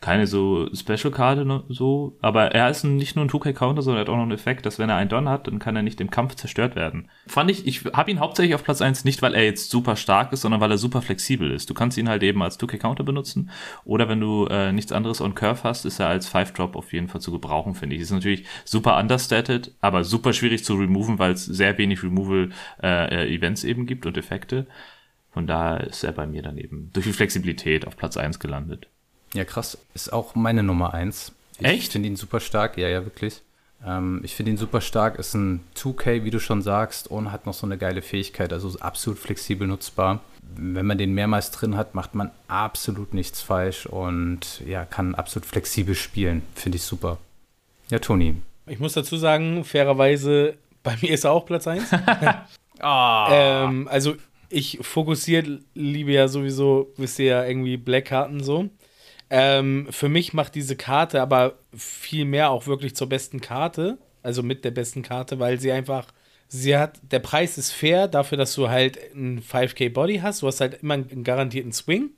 [SPEAKER 3] keine so Special-Karte ne, so, aber er ist nicht nur ein 2K-Counter, sondern er hat auch noch einen Effekt, dass wenn er einen Don hat, dann kann er nicht im Kampf zerstört werden. Fand ich, ich habe ihn hauptsächlich auf Platz 1 nicht, weil er jetzt super stark ist, sondern weil er super flexibel ist. Du kannst ihn halt eben als 2K-Counter benutzen oder wenn du äh, nichts anderes on Curve hast, ist er als 5-Drop auf jeden Fall zu gebrauchen, finde ich. Ist natürlich super understated, aber super schwierig zu removen, weil es sehr wenig Removal-Events äh, eben gibt und Effekte. Von daher ist er bei mir dann eben durch die Flexibilität auf Platz 1 gelandet.
[SPEAKER 2] Ja, krass. Ist auch meine Nummer eins. Ich
[SPEAKER 3] Echt?
[SPEAKER 2] Ich finde ihn super stark. Ja, ja, wirklich. Ähm, ich finde ihn super stark. Ist ein 2K, wie du schon sagst, und hat noch so eine geile Fähigkeit. Also absolut flexibel nutzbar. Wenn man den mehrmals drin hat, macht man absolut nichts falsch und ja, kann absolut flexibel spielen. Finde ich super. Ja, Toni.
[SPEAKER 1] Ich muss dazu sagen, fairerweise, bei mir ist er auch Platz 1. oh. ähm, also ich fokussiere, liebe ja sowieso, wisst ihr ja, irgendwie Black-Karten so. Ähm, für mich macht diese Karte aber viel mehr auch wirklich zur besten Karte, also mit der besten Karte, weil sie einfach, sie hat, der Preis ist fair dafür, dass du halt einen 5K Body hast, du hast halt immer einen garantierten Swing,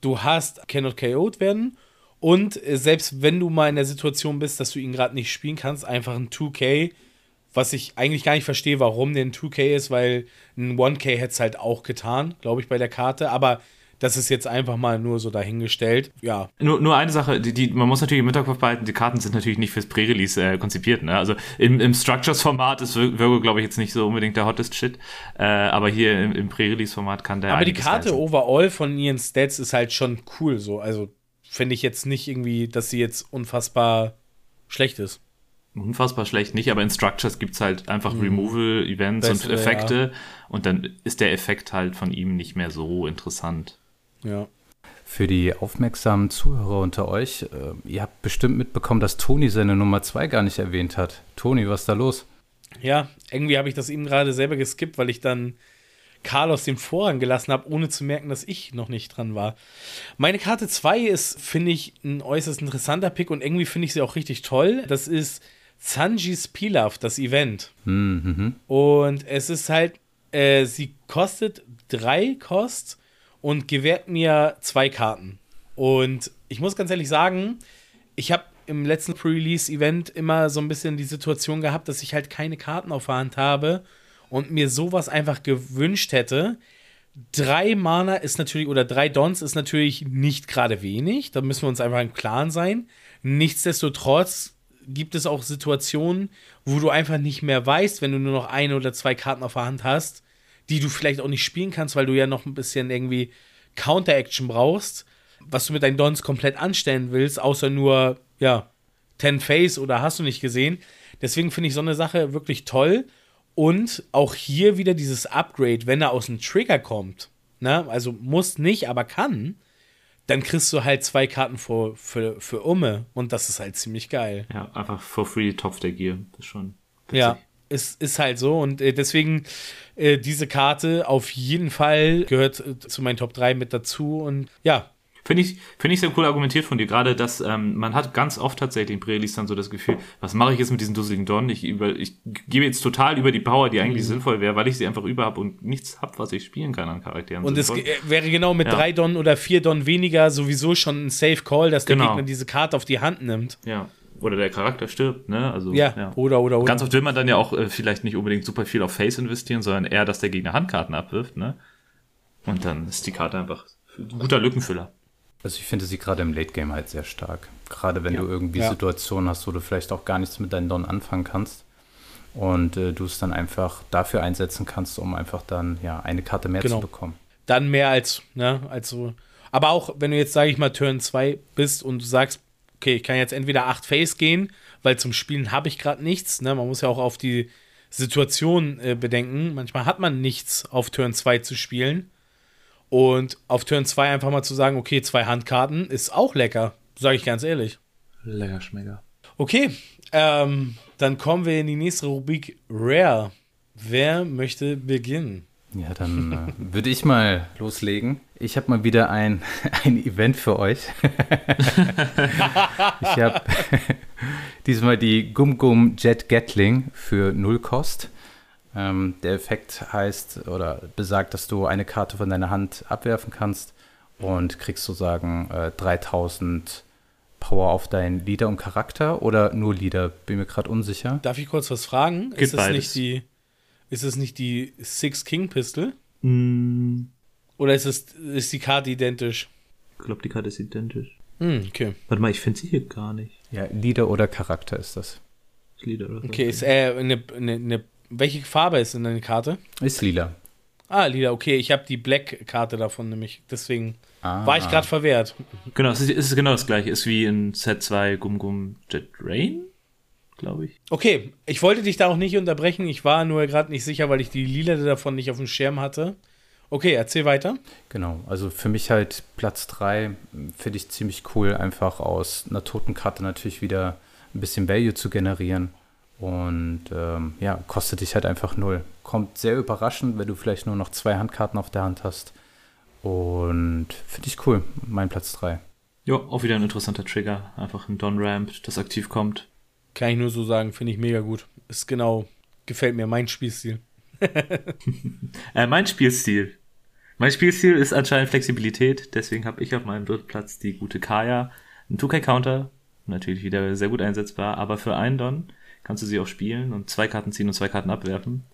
[SPEAKER 1] du hast cannot KO'd werden. Und äh, selbst wenn du mal in der Situation bist, dass du ihn gerade nicht spielen kannst, einfach ein 2K, was ich eigentlich gar nicht verstehe, warum der ein 2K ist, weil ein 1K hätte es halt auch getan, glaube ich, bei der Karte, aber das ist jetzt einfach mal nur so dahingestellt. Ja.
[SPEAKER 3] Nur, nur eine Sache, die, die, man muss natürlich im Hinterkopf behalten, die Karten sind natürlich nicht fürs Pre-Release äh, konzipiert. Ne? Also im, im Structures-Format ist Virgo, glaube ich, jetzt nicht so unbedingt der hottest Shit. Äh, aber hier im, im Pre-Release-Format kann der.
[SPEAKER 1] Aber die Karte heißen. overall von ihren Stats ist halt schon cool so. Also finde ich jetzt nicht irgendwie, dass sie jetzt unfassbar schlecht ist
[SPEAKER 3] unfassbar schlecht nicht, aber in Structures gibt es halt einfach mhm. Removal-Events und Effekte ja. und dann ist der Effekt halt von ihm nicht mehr so interessant.
[SPEAKER 1] Ja.
[SPEAKER 2] Für die aufmerksamen Zuhörer unter euch, äh, ihr habt bestimmt mitbekommen, dass Toni seine Nummer 2 gar nicht erwähnt hat. Toni, was ist da los?
[SPEAKER 1] Ja, irgendwie habe ich das ihm gerade selber geskippt, weil ich dann Carlos den Vorrang gelassen habe, ohne zu merken, dass ich noch nicht dran war. Meine Karte 2 ist, finde ich, ein äußerst interessanter Pick und irgendwie finde ich sie auch richtig toll. Das ist Sanji's Pilaf, das Event.
[SPEAKER 2] Mhm.
[SPEAKER 1] Und es ist halt, äh, sie kostet drei Kost und gewährt mir zwei Karten. Und ich muss ganz ehrlich sagen, ich habe im letzten Pre-Release-Event immer so ein bisschen die Situation gehabt, dass ich halt keine Karten auf der Hand habe und mir sowas einfach gewünscht hätte. Drei Mana ist natürlich, oder drei Dons ist natürlich nicht gerade wenig. Da müssen wir uns einfach im Klaren sein. Nichtsdestotrotz gibt es auch Situationen, wo du einfach nicht mehr weißt, wenn du nur noch eine oder zwei Karten auf der Hand hast, die du vielleicht auch nicht spielen kannst, weil du ja noch ein bisschen irgendwie Counter-Action brauchst, was du mit deinen Dons komplett anstellen willst, außer nur, ja, Ten Face oder hast du nicht gesehen. Deswegen finde ich so eine Sache wirklich toll. Und auch hier wieder dieses Upgrade, wenn er aus dem Trigger kommt, ne? also muss nicht, aber kann, dann kriegst du halt zwei Karten für, für, für Umme und das ist halt ziemlich geil.
[SPEAKER 3] Ja, einfach for free Top der Gear. Das ist schon.
[SPEAKER 1] Witzig. Ja, es ist halt so und äh, deswegen äh, diese Karte auf jeden Fall gehört äh, zu meinen Top 3 mit dazu und ja.
[SPEAKER 3] Finde ich, finde ich sehr cool argumentiert von dir. Gerade, dass ähm, man hat ganz oft tatsächlich in Pre-Release dann so das Gefühl, was mache ich jetzt mit diesen dusseligen Don? Ich, über, ich gebe jetzt total über die Power, die eigentlich mhm. sinnvoll wäre, weil ich sie einfach über habe und nichts habe, was ich spielen kann an Charakteren.
[SPEAKER 1] Und es wäre genau mit ja. drei Don oder vier Don weniger sowieso schon ein Safe Call, dass der genau. Gegner diese Karte auf die Hand nimmt.
[SPEAKER 3] Ja oder der Charakter stirbt, ne? Also,
[SPEAKER 1] ja, ja, oder, oder, oder.
[SPEAKER 3] Ganz oft will man dann ja auch äh, vielleicht nicht unbedingt super viel auf Face investieren, sondern eher, dass der Gegner Handkarten abwirft, ne? Und dann ist die Karte einfach ein guter Lückenfüller.
[SPEAKER 2] Also ich finde sie gerade im Late Game halt sehr stark. Gerade wenn ja. du irgendwie ja. Situationen hast, wo du vielleicht auch gar nichts mit deinen Don anfangen kannst und äh, du es dann einfach dafür einsetzen kannst, um einfach dann ja eine Karte mehr genau. zu bekommen.
[SPEAKER 1] Dann mehr als, ne, als so. Aber auch, wenn du jetzt, sage ich mal, Turn 2 bist und du sagst, okay, ich kann jetzt entweder 8 Face gehen, weil zum Spielen habe ich gerade nichts, ne? Man muss ja auch auf die Situation äh, bedenken. Manchmal hat man nichts auf Turn 2 zu spielen. Und auf Turn 2 einfach mal zu sagen, okay, zwei Handkarten ist auch lecker, sage ich ganz ehrlich.
[SPEAKER 3] Lecker Schmecker.
[SPEAKER 1] Okay, ähm, dann kommen wir in die nächste Rubrik Rare. Wer möchte beginnen?
[SPEAKER 2] Ja, dann äh, würde ich mal loslegen. Ich habe mal wieder ein, ein Event für euch. ich habe diesmal die Gum Gum Jet Gatling für null Kost. Ähm, der Effekt heißt oder besagt, dass du eine Karte von deiner Hand abwerfen kannst und kriegst sozusagen äh, 3000 Power auf deinen Leader und Charakter oder nur Leader? Bin mir gerade unsicher.
[SPEAKER 1] Darf ich kurz was fragen?
[SPEAKER 3] Gibt ist
[SPEAKER 1] es nicht die ist es nicht die Six King Pistol?
[SPEAKER 3] Mm.
[SPEAKER 1] Oder ist es ist die Karte identisch?
[SPEAKER 3] Ich glaube, die Karte ist identisch.
[SPEAKER 1] Mm, okay.
[SPEAKER 3] Warte mal, ich finde sie hier gar nicht.
[SPEAKER 2] Ja, Leader oder Charakter ist das.
[SPEAKER 3] Leader oder
[SPEAKER 1] Okay, ist äh, eine, eine, eine welche Farbe ist in deiner Karte?
[SPEAKER 2] Ist lila.
[SPEAKER 1] Ah, lila, okay. Ich habe die Black-Karte davon nämlich. Deswegen ah. war ich gerade verwehrt.
[SPEAKER 3] Genau, es ist, es ist, genau das gleiche. Ist wie in Set 2 Gum Gum Jet Rain, glaube ich.
[SPEAKER 1] Okay, ich wollte dich da auch nicht unterbrechen. Ich war nur gerade nicht sicher, weil ich die lila davon nicht auf dem Schirm hatte. Okay, erzähl weiter.
[SPEAKER 2] Genau, also für mich halt Platz 3 finde ich ziemlich cool, einfach aus einer toten Karte natürlich wieder ein bisschen Value zu generieren. Und ähm, ja, kostet dich halt einfach null. Kommt sehr überraschend, wenn du vielleicht nur noch zwei Handkarten auf der Hand hast. Und finde ich cool. Mein Platz 3.
[SPEAKER 3] Ja, auch wieder ein interessanter Trigger. Einfach ein Don-Ramp, das aktiv kommt.
[SPEAKER 1] Kann ich nur so sagen, finde ich mega gut. Ist genau, gefällt mir mein Spielstil.
[SPEAKER 3] äh, mein Spielstil. Mein Spielstil ist anscheinend Flexibilität, deswegen habe ich auf meinem dritten Platz die gute Kaya. Ein 2K-Counter, natürlich wieder sehr gut einsetzbar, aber für einen Don kannst du sie auch spielen und zwei Karten ziehen und zwei Karten abwerfen.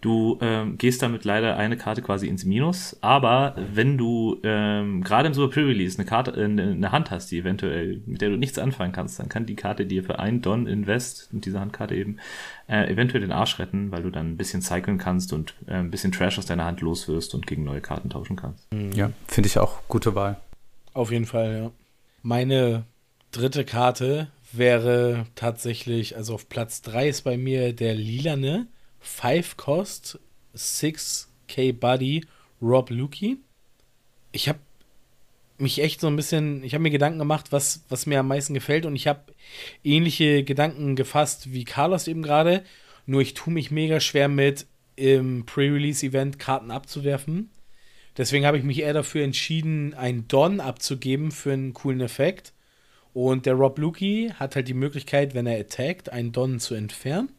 [SPEAKER 3] Du ähm, gehst damit leider eine Karte quasi ins Minus, aber wenn du ähm, gerade im Super Pre-Release eine Karte, äh, eine Hand hast, die eventuell, mit der du nichts anfangen kannst, dann kann die Karte dir für einen Don Invest und diese Handkarte eben äh, eventuell den Arsch retten, weil du dann ein bisschen cyclen kannst und äh, ein bisschen Trash aus deiner Hand loswirst und gegen neue Karten tauschen kannst.
[SPEAKER 2] Mhm. Ja, finde ich auch gute Wahl.
[SPEAKER 1] Auf jeden Fall, ja. Meine dritte Karte wäre tatsächlich, also auf Platz 3 ist bei mir der lilane 5 Cost 6K Buddy Rob Lukey. Ich habe mich echt so ein bisschen, ich habe mir Gedanken gemacht, was, was mir am meisten gefällt und ich habe ähnliche Gedanken gefasst wie Carlos eben gerade, nur ich tue mich mega schwer mit im Pre-Release-Event Karten abzuwerfen. Deswegen habe ich mich eher dafür entschieden, ein Don abzugeben für einen coolen Effekt. Und der Rob Lukey hat halt die Möglichkeit, wenn er attackt, einen Don zu entfernen.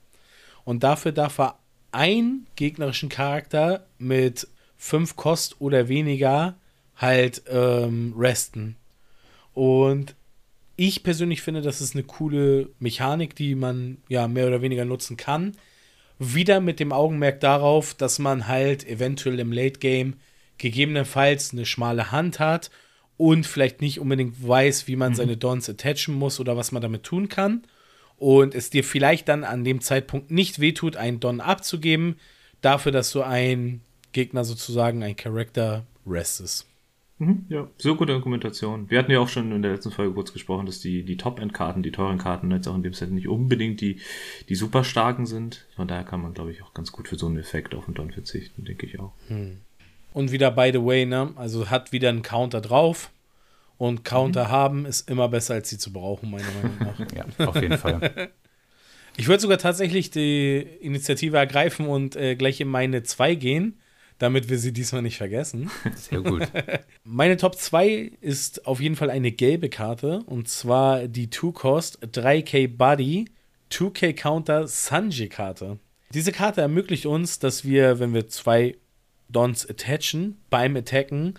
[SPEAKER 1] Und dafür darf er einen gegnerischen Charakter mit fünf Kost oder weniger halt ähm, resten. Und ich persönlich finde, das ist eine coole Mechanik, die man ja mehr oder weniger nutzen kann. Wieder mit dem Augenmerk darauf, dass man halt eventuell im Late Game gegebenenfalls eine schmale Hand hat und vielleicht nicht unbedingt weiß, wie man mhm. seine Dons attachen muss oder was man damit tun kann. Und es dir vielleicht dann an dem Zeitpunkt nicht wehtut, einen Don abzugeben, dafür, dass du einen Gegner sozusagen, ein Charakter restest.
[SPEAKER 3] Mhm, ja, so gute Argumentation. Wir hatten ja auch schon in der letzten Folge kurz gesprochen, dass die, die Top-End-Karten, die teuren Karten jetzt auch in dem Set nicht unbedingt die, die super starken sind. Von daher kann man, glaube ich, auch ganz gut für so einen Effekt auf einen Don verzichten, denke ich auch. Hm.
[SPEAKER 1] Und wieder, by the way, ne? Also hat wieder einen Counter drauf. Und Counter mhm. haben ist immer besser, als sie zu brauchen, meiner Meinung nach.
[SPEAKER 2] ja, auf jeden Fall.
[SPEAKER 1] Ich würde sogar tatsächlich die Initiative ergreifen und äh, gleich in meine 2 gehen, damit wir sie diesmal nicht vergessen.
[SPEAKER 2] Sehr gut.
[SPEAKER 1] meine Top 2 ist auf jeden Fall eine gelbe Karte und zwar die 2-Cost 3K Buddy 2K Counter Sanji Karte. Diese Karte ermöglicht uns, dass wir, wenn wir zwei Dons attachen, beim Attacken,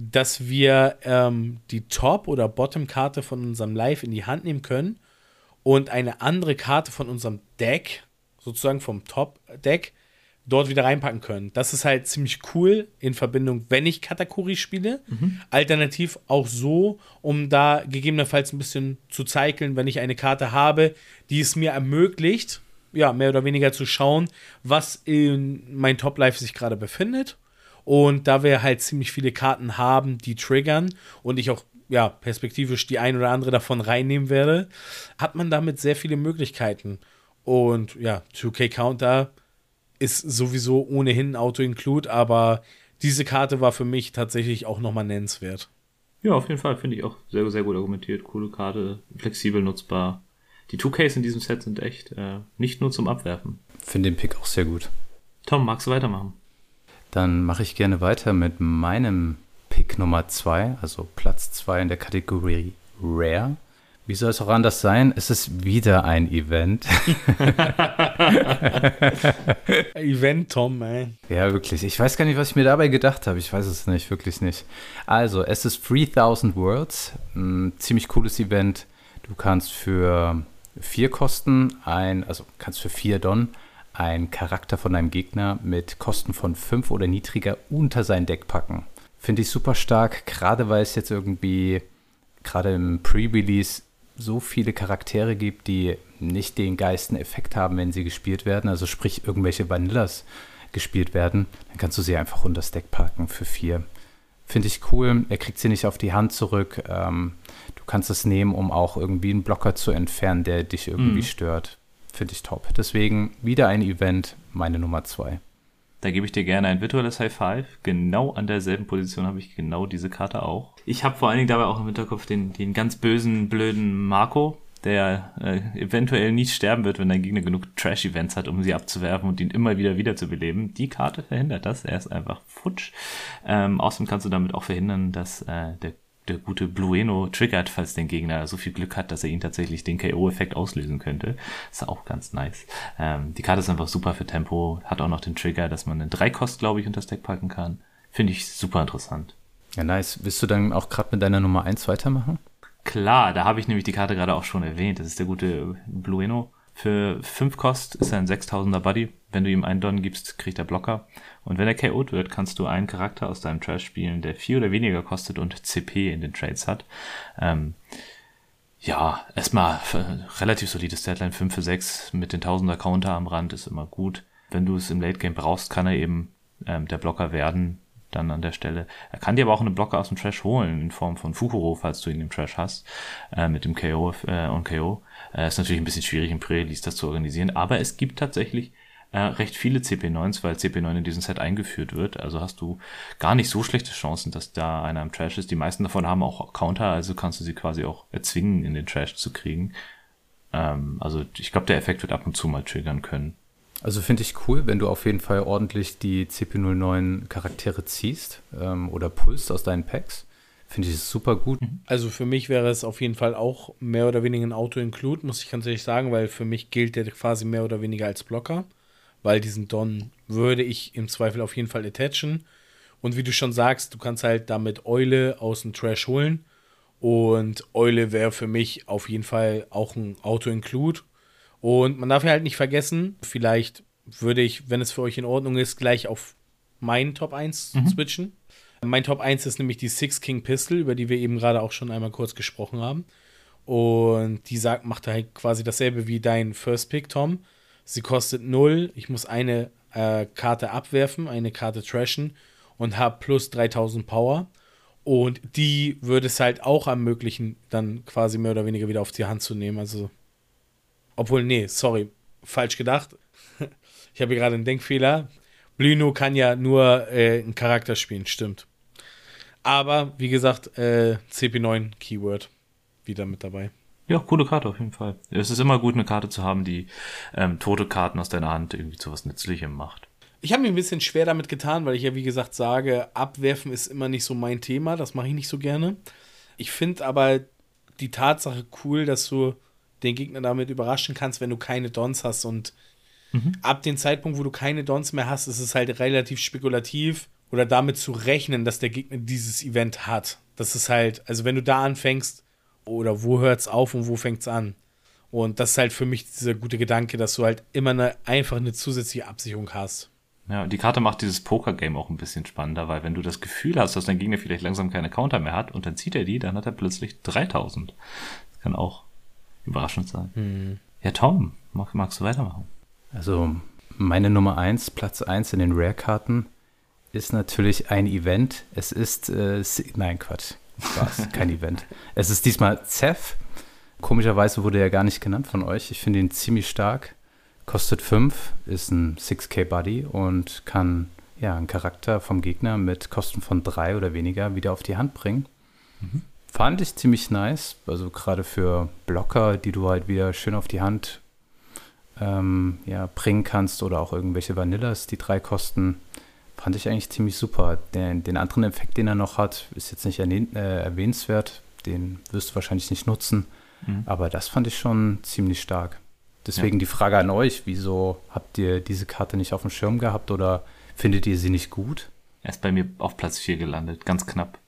[SPEAKER 1] dass wir ähm, die Top- oder Bottom-Karte von unserem Live in die Hand nehmen können und eine andere Karte von unserem Deck, sozusagen vom Top-Deck, dort wieder reinpacken können. Das ist halt ziemlich cool in Verbindung, wenn ich Katakuri spiele. Mhm. Alternativ auch so, um da gegebenenfalls ein bisschen zu zeichnen, wenn ich eine Karte habe, die es mir ermöglicht, ja, mehr oder weniger zu schauen, was in mein Top Life sich gerade befindet. Und da wir halt ziemlich viele Karten haben, die triggern und ich auch ja, perspektivisch die ein oder andere davon reinnehmen werde, hat man damit sehr viele Möglichkeiten. Und ja, 2K Counter ist sowieso ohnehin Auto-Include, aber diese Karte war für mich tatsächlich auch nochmal nennenswert.
[SPEAKER 3] Ja, auf jeden Fall finde ich auch sehr, sehr gut argumentiert. Coole Karte, flexibel nutzbar. Die 2Ks in diesem Set sind echt äh, nicht nur zum Abwerfen.
[SPEAKER 2] Finde den Pick auch sehr gut.
[SPEAKER 3] Tom, magst du weitermachen?
[SPEAKER 2] Dann mache ich gerne weiter mit meinem Pick Nummer 2, also Platz 2 in der Kategorie Rare. Wie soll es auch anders sein? Es ist wieder ein Event.
[SPEAKER 1] Event, Tom, ey.
[SPEAKER 2] Ja, wirklich. Ich weiß gar nicht, was ich mir dabei gedacht habe. Ich weiß es nicht, wirklich nicht. Also, es ist 3000 Worlds. Ein ziemlich cooles Event. Du kannst für vier Kosten ein, also kannst für vier Don einen Charakter von deinem Gegner mit Kosten von fünf oder niedriger unter sein Deck packen. Finde ich super stark, gerade weil es jetzt irgendwie, gerade im Pre-Release, so viele Charaktere gibt, die nicht den geisten Effekt haben, wenn sie gespielt werden. Also sprich, irgendwelche Vanillas gespielt werden. Dann kannst du sie einfach unter das Deck packen für vier. Finde ich cool. Er kriegt sie nicht auf die Hand zurück. Ähm, du kannst es nehmen, um auch irgendwie einen Blocker zu entfernen, der dich irgendwie mhm. stört. Finde ich top. Deswegen wieder ein Event, meine Nummer zwei.
[SPEAKER 3] Da gebe ich dir gerne ein virtuelles High Five. Genau an derselben Position habe ich genau diese Karte auch. Ich habe vor allen Dingen dabei auch im Hinterkopf den, den ganz bösen, blöden Marco, der äh, eventuell nicht sterben wird, wenn dein Gegner genug Trash-Events hat, um sie abzuwerfen und ihn immer wieder wiederzubeleben. Die Karte verhindert das. Er ist einfach futsch. Ähm, außerdem kannst du damit auch verhindern, dass äh, der der gute Blueno triggert, falls der Gegner so viel Glück hat, dass er ihn tatsächlich den KO-Effekt auslösen könnte. Ist auch ganz nice. Ähm, die Karte ist einfach super für Tempo, hat auch noch den Trigger, dass man einen Dreikost, glaube ich, unter das Deck packen kann. Finde ich super interessant.
[SPEAKER 2] Ja, nice. Willst du dann auch gerade mit deiner Nummer 1 weitermachen?
[SPEAKER 3] Klar, da habe ich nämlich die Karte gerade auch schon erwähnt. Das ist der gute Blueno. Für 5 Kost ist er ein 6000er Buddy. Wenn du ihm einen Don gibst, kriegt er Blocker. Und wenn er KO'd wird, kannst du einen Charakter aus deinem Trash spielen, der 4 oder weniger kostet und CP in den Trades hat. Ähm, ja, erstmal relativ solides Deadline 5 für 6 mit den 1000er Counter am Rand ist immer gut. Wenn du es im Late Game brauchst, kann er eben ähm, der Blocker werden dann an der Stelle. Er kann dir aber auch eine Blocker aus dem Trash holen, in Form von Fukuro, falls du ihn im Trash hast, äh, mit dem KO äh, und KO. Äh, ist natürlich ein bisschen schwierig im Pre-Release das zu organisieren, aber es gibt tatsächlich äh, recht viele CP9s, weil CP9 in diesem Set eingeführt wird. Also hast du gar nicht so schlechte Chancen, dass da einer im Trash ist. Die meisten davon haben auch Counter, also kannst du sie quasi auch erzwingen, in den Trash zu kriegen. Ähm, also ich glaube, der Effekt wird ab und zu mal triggern können.
[SPEAKER 2] Also finde ich cool, wenn du auf jeden Fall ordentlich die CP09 Charaktere ziehst ähm, oder pulst aus deinen Packs. Finde ich es super gut. Mhm.
[SPEAKER 1] Also für mich wäre es auf jeden Fall auch mehr oder weniger ein Auto-Include, muss ich ganz ehrlich sagen, weil für mich gilt der quasi mehr oder weniger als Blocker, weil diesen Don würde ich im Zweifel auf jeden Fall attachen. Und wie du schon sagst, du kannst halt damit Eule aus dem Trash holen. Und Eule wäre für mich auf jeden Fall auch ein Auto-Include. Und man darf ja halt nicht vergessen, vielleicht würde ich, wenn es für euch in Ordnung ist, gleich auf meinen Top 1 mhm. switchen. Mein Top 1 ist nämlich die Six King Pistol, über die wir eben gerade auch schon einmal kurz gesprochen haben. Und die sagt, macht halt quasi dasselbe wie dein First Pick, Tom. Sie kostet 0. Ich muss eine äh, Karte abwerfen, eine Karte trashen und habe plus 3000 Power. Und die würde es halt auch ermöglichen, dann quasi mehr oder weniger wieder auf die Hand zu nehmen. Also obwohl, nee, sorry, falsch gedacht. ich habe hier gerade einen Denkfehler. Bluno kann ja nur äh, einen Charakter spielen, stimmt. Aber wie gesagt, äh, CP9 Keyword wieder mit dabei.
[SPEAKER 3] Ja, coole Karte auf jeden Fall. Es ist immer gut, eine Karte zu haben, die ähm, tote Karten aus deiner Hand irgendwie zu was Nützlichem macht.
[SPEAKER 1] Ich habe mir ein bisschen schwer damit getan, weil ich ja, wie gesagt, sage, abwerfen ist immer nicht so mein Thema. Das mache ich nicht so gerne. Ich finde aber die Tatsache cool, dass du den Gegner damit überraschen kannst, wenn du keine Dons hast. Und mhm. ab dem Zeitpunkt, wo du keine Dons mehr hast, ist es halt relativ spekulativ oder damit zu rechnen, dass der Gegner dieses Event hat. Das ist halt, also wenn du da anfängst, oder wo hört es auf und wo fängt es an? Und das ist halt für mich dieser gute Gedanke, dass du halt immer eine, einfach eine zusätzliche Absicherung hast.
[SPEAKER 3] Ja, und die Karte macht dieses Poker-Game auch ein bisschen spannender, weil wenn du das Gefühl hast, dass dein Gegner vielleicht langsam keine Counter mehr hat und dann zieht er die, dann hat er plötzlich 3000. Das kann auch überraschend sein. Hm. Ja, Tom, mag, magst du weitermachen?
[SPEAKER 2] Also, meine Nummer 1, Platz 1 in den Rare-Karten ist natürlich ein Event. Es ist, äh, nein, Quatsch. Spaß, kein Event. Es ist diesmal Zeph. Komischerweise wurde er gar nicht genannt von euch. Ich finde ihn ziemlich stark. Kostet 5, ist ein 6K Buddy und kann ja einen Charakter vom Gegner mit Kosten von 3 oder weniger wieder auf die Hand bringen. Mhm. Fand ich ziemlich nice. Also gerade für Blocker, die du halt wieder schön auf die Hand ähm, ja, bringen kannst oder auch irgendwelche Vanillas, die drei kosten Fand ich eigentlich ziemlich super. Den, den anderen Effekt, den er noch hat, ist jetzt nicht äh, erwähnenswert. Den wirst du wahrscheinlich nicht nutzen. Mhm. Aber das fand ich schon ziemlich stark. Deswegen ja. die Frage an euch: Wieso habt ihr diese Karte nicht auf dem Schirm gehabt oder findet ihr sie nicht gut?
[SPEAKER 3] Er ist bei mir auf Platz 4 gelandet, ganz knapp.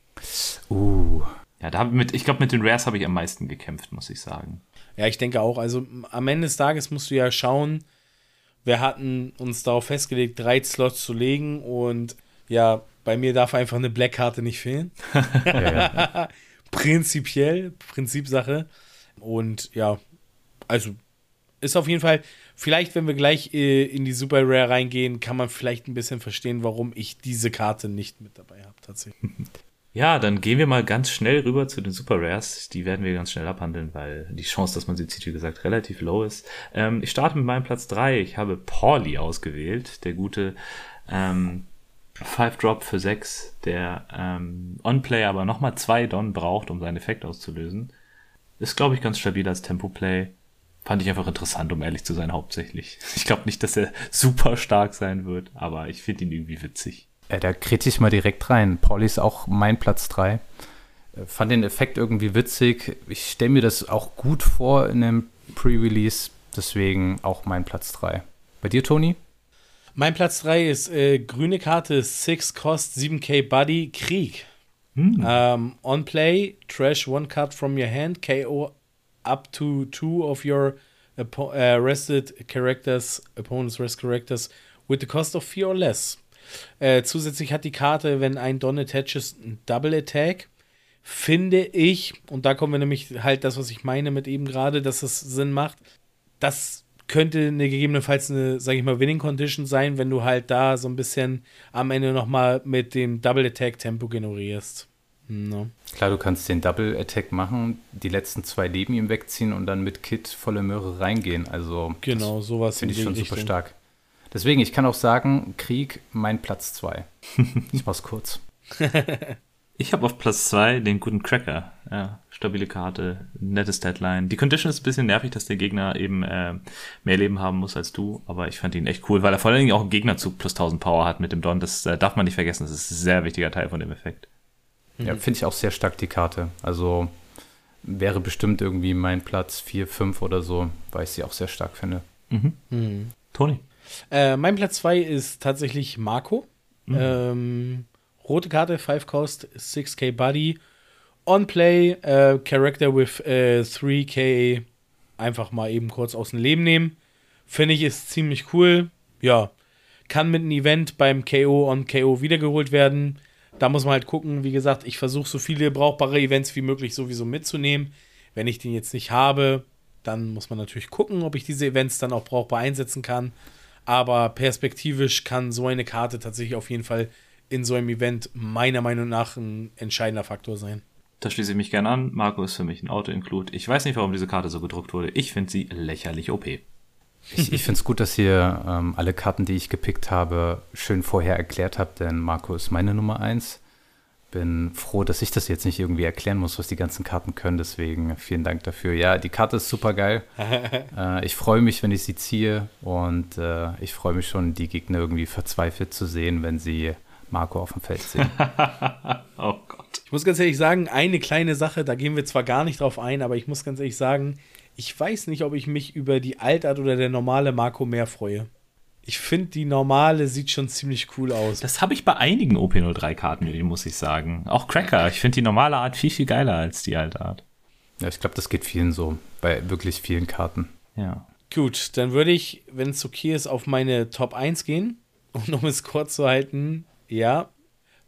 [SPEAKER 2] Uh.
[SPEAKER 3] Ja, da mit, ich glaube, mit den Rares habe ich am meisten gekämpft, muss ich sagen.
[SPEAKER 1] Ja, ich denke auch. Also am Ende des Tages musst du ja schauen, wir hatten uns darauf festgelegt, drei Slots zu legen und ja, bei mir darf einfach eine Black-Karte nicht fehlen. ja, Prinzipiell, Prinzipsache. Und ja, also ist auf jeden Fall, vielleicht, wenn wir gleich äh, in die Super Rare reingehen, kann man vielleicht ein bisschen verstehen, warum ich diese Karte nicht mit dabei habe, tatsächlich.
[SPEAKER 3] Ja, dann gehen wir mal ganz schnell rüber zu den Super Rares. Die werden wir ganz schnell abhandeln, weil die Chance, dass man sie zieht, wie gesagt, relativ low ist. Ähm, ich starte mit meinem Platz drei. Ich habe Pauli ausgewählt, der gute ähm, Five Drop für sechs, der ähm, On-Play aber nochmal zwei Don braucht, um seinen Effekt auszulösen. Ist, glaube ich, ganz stabil als Tempo-Play. Fand ich einfach interessant, um ehrlich zu sein, hauptsächlich. Ich glaube nicht, dass er super stark sein wird, aber ich finde ihn irgendwie witzig.
[SPEAKER 2] Ja, da krete ich mal direkt rein. Pauli ist auch mein Platz 3. Äh, fand den Effekt irgendwie witzig. Ich stelle mir das auch gut vor in einem Pre-Release. Deswegen auch mein Platz 3. Bei dir, Toni?
[SPEAKER 1] Mein Platz 3 ist äh, grüne Karte, 6 Cost, 7k Buddy, Krieg. Hm. Um, on play, trash one card from your hand, KO up to two of your uh, rested characters, opponent's rest characters, with the cost of 4 or less. Äh, zusätzlich hat die Karte, wenn ein Don attaches, ein Double Attack. Finde ich, und da kommen wir nämlich halt das, was ich meine mit eben gerade, dass es Sinn macht. Das könnte eine gegebenenfalls eine, sag ich mal, Winning Condition sein, wenn du halt da so ein bisschen am Ende nochmal mit dem Double Attack Tempo generierst.
[SPEAKER 2] No. Klar, du kannst den Double Attack machen, die letzten zwei Leben ihm wegziehen und dann mit Kit volle Möhre reingehen. Also
[SPEAKER 1] genau, sowas
[SPEAKER 2] finde ich schon Richtung. super stark. Deswegen, ich kann auch sagen, Krieg mein Platz 2. ich mach's kurz.
[SPEAKER 3] ich habe auf Platz 2 den guten Cracker. Ja, stabile Karte, nettes Deadline. Die Condition ist ein bisschen nervig, dass der Gegner eben äh, mehr Leben haben muss als du, aber ich fand ihn echt cool, weil er vor allen Dingen auch einen Gegnerzug plus 1000 Power hat mit dem Don. Das äh, darf man nicht vergessen, das ist ein sehr wichtiger Teil von dem Effekt.
[SPEAKER 2] Ja, finde ich auch sehr stark die Karte. Also wäre bestimmt irgendwie mein Platz 4, 5 oder so, weil ich sie auch sehr stark finde.
[SPEAKER 3] Mhm. Mhm. Toni.
[SPEAKER 1] Äh, mein Platz 2 ist tatsächlich Marco. Mhm. Ähm, rote Karte, 5 Cost, 6k Buddy. On Play, äh, Character with äh, 3k einfach mal eben kurz aus dem Leben nehmen. Finde ich ist ziemlich cool. Ja, kann mit einem Event beim KO on KO wiedergeholt werden. Da muss man halt gucken. Wie gesagt, ich versuche so viele brauchbare Events wie möglich sowieso mitzunehmen. Wenn ich den jetzt nicht habe, dann muss man natürlich gucken, ob ich diese Events dann auch brauchbar einsetzen kann. Aber perspektivisch kann so eine Karte tatsächlich auf jeden Fall in so einem Event meiner Meinung nach ein entscheidender Faktor sein.
[SPEAKER 3] Da schließe ich mich gerne an. Marco ist für mich ein Auto-Include. Ich weiß nicht, warum diese Karte so gedruckt wurde. Ich finde sie lächerlich OP. Ich,
[SPEAKER 2] ich finde es gut, dass ihr ähm, alle Karten, die ich gepickt habe, schön vorher erklärt habt, denn Marco ist meine Nummer 1. bin froh, dass ich das jetzt nicht irgendwie erklären muss, was die ganzen Karten können. Deswegen vielen Dank dafür. Ja, die Karte ist super geil. äh, ich freue mich, wenn ich sie ziehe und äh, ich freue mich schon, die Gegner irgendwie verzweifelt zu sehen, wenn sie Marco auf dem Feld sehen.
[SPEAKER 1] oh Gott. Ich muss ganz ehrlich sagen, eine kleine Sache, da gehen wir zwar gar nicht drauf ein, aber ich muss ganz ehrlich sagen, ich weiß nicht, ob ich mich über die Altart oder der normale Marco mehr freue. Ich finde, die normale sieht schon ziemlich cool aus.
[SPEAKER 3] Das habe ich bei einigen OP03-Karten, muss ich sagen. Auch Cracker. Ich finde die normale Art viel, viel geiler als die alte Art.
[SPEAKER 2] Ja, ich glaube, das geht vielen so. Bei wirklich vielen Karten.
[SPEAKER 1] Ja. Gut, dann würde ich, wenn es okay ist, auf meine Top 1 gehen. Und um es kurz zu halten, ja,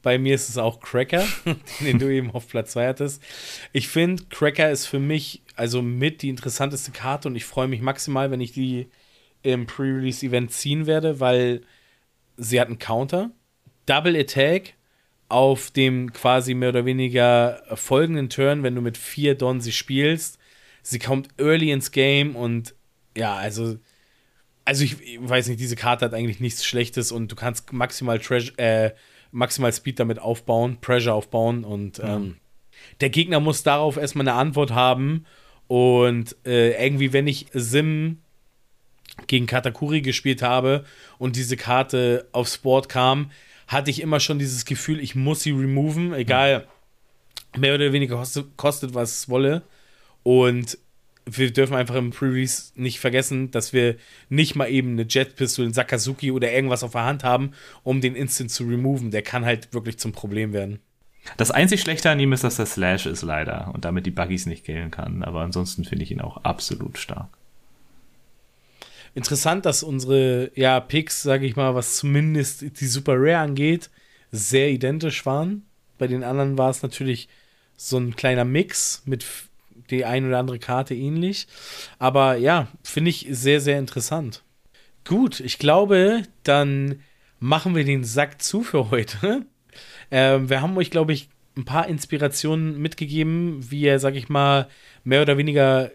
[SPEAKER 1] bei mir ist es auch Cracker, den du eben auf Platz 2 hattest. Ich finde, Cracker ist für mich also mit die interessanteste Karte und ich freue mich maximal, wenn ich die im Pre-Release-Event ziehen werde, weil sie hat einen Counter. Double Attack auf dem quasi mehr oder weniger folgenden Turn, wenn du mit vier Don sie spielst. Sie kommt early ins Game und ja, also, also ich, ich weiß nicht, diese Karte hat eigentlich nichts Schlechtes und du kannst maximal, Treasure, äh, maximal Speed damit aufbauen, Pressure aufbauen und mhm. ähm, der Gegner muss darauf erstmal eine Antwort haben und äh, irgendwie, wenn ich Sim gegen Katakuri gespielt habe und diese Karte aufs Board kam, hatte ich immer schon dieses Gefühl, ich muss sie removen, egal, mehr oder weniger kostet, was es wolle. Und wir dürfen einfach im Pre-Release nicht vergessen, dass wir nicht mal eben eine Jet-Pistole, Sakazuki oder irgendwas auf der Hand haben, um den Instant zu removen. Der kann halt wirklich zum Problem werden.
[SPEAKER 3] Das einzig Schlechte an ihm ist, dass der Slash ist leider und damit die Buggies nicht killen kann. Aber ansonsten finde ich ihn auch absolut stark
[SPEAKER 1] interessant, dass unsere ja, Picks, sage ich mal, was zumindest die Super Rare angeht, sehr identisch waren. Bei den anderen war es natürlich so ein kleiner Mix mit die ein oder andere Karte ähnlich. Aber ja, finde ich sehr, sehr interessant. Gut, ich glaube, dann machen wir den Sack zu für heute. Ähm, wir haben euch, glaube ich, ein paar Inspirationen mitgegeben, wie ihr, sag ich mal, mehr oder weniger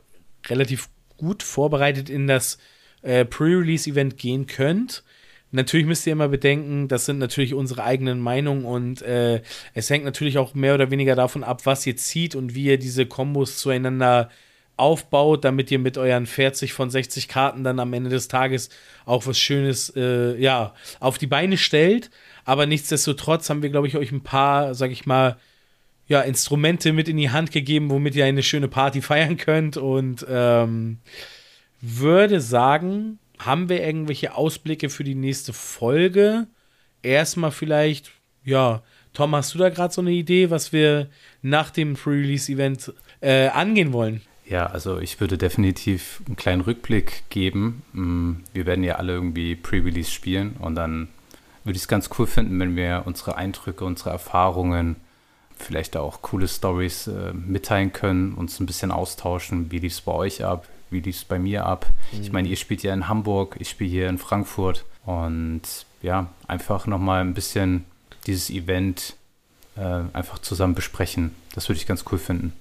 [SPEAKER 1] relativ gut vorbereitet in das äh, Pre-Release-Event gehen könnt. Natürlich müsst ihr immer bedenken, das sind natürlich unsere eigenen Meinungen und äh, es hängt natürlich auch mehr oder weniger davon ab, was ihr zieht und wie ihr diese Kombos zueinander aufbaut, damit ihr mit euren 40 von 60 Karten dann am Ende des Tages auch was Schönes äh, ja, auf die Beine stellt. Aber nichtsdestotrotz haben wir, glaube ich, euch ein paar, sag ich mal, ja, Instrumente mit in die Hand gegeben, womit ihr eine schöne Party feiern könnt und ähm, würde sagen, haben wir irgendwelche Ausblicke für die nächste Folge? Erstmal vielleicht, ja, Tom, hast du da gerade so eine Idee, was wir nach dem Pre-Release-Event äh, angehen wollen?
[SPEAKER 2] Ja, also ich würde definitiv einen kleinen Rückblick geben. Mm, wir werden ja alle irgendwie Pre-Release spielen und dann würde ich es ganz cool finden, wenn wir unsere Eindrücke, unsere Erfahrungen, vielleicht auch coole Stories äh, mitteilen können, uns ein bisschen austauschen. Wie lief es bei euch ab? Wie lief es bei mir ab? Mhm. Ich meine, ihr spielt ja in Hamburg, ich spiele hier in Frankfurt und ja, einfach nochmal ein bisschen dieses Event äh, einfach zusammen besprechen. Das würde ich ganz cool finden.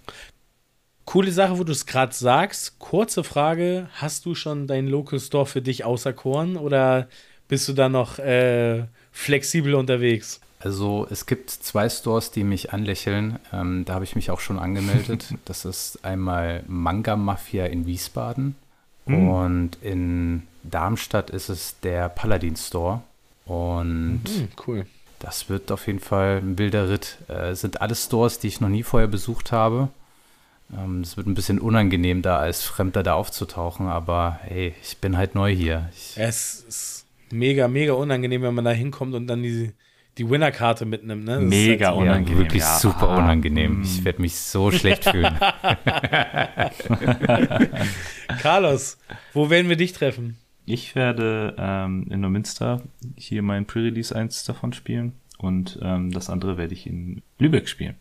[SPEAKER 1] Coole Sache, wo du es gerade sagst. Kurze Frage: Hast du schon dein Local Store für dich auserkoren oder bist du da noch äh, flexibel unterwegs?
[SPEAKER 2] Also es gibt zwei Stores, die mich anlächeln. Ähm, da habe ich mich auch schon angemeldet. das ist einmal Manga Mafia in Wiesbaden mhm. und in Darmstadt ist es der Paladin Store. Und mhm, cool. Das wird auf jeden Fall ein wilder Ritt. Äh, es sind alles Stores, die ich noch nie vorher besucht habe. Ähm, es wird ein bisschen unangenehm, da als Fremder da aufzutauchen, aber hey, ich bin halt neu hier. Ich
[SPEAKER 1] es ist mega, mega unangenehm, wenn man da hinkommt und dann die die Winnerkarte mitnimmt. Ne?
[SPEAKER 3] Mega halt unangenehm.
[SPEAKER 2] Wirklich ja. super unangenehm. Ich werde mich so schlecht fühlen.
[SPEAKER 1] Carlos, wo werden wir dich treffen?
[SPEAKER 3] Ich werde ähm, in Neumünster hier mein Pre-Release eins davon spielen und ähm, das andere werde ich in Lübeck spielen.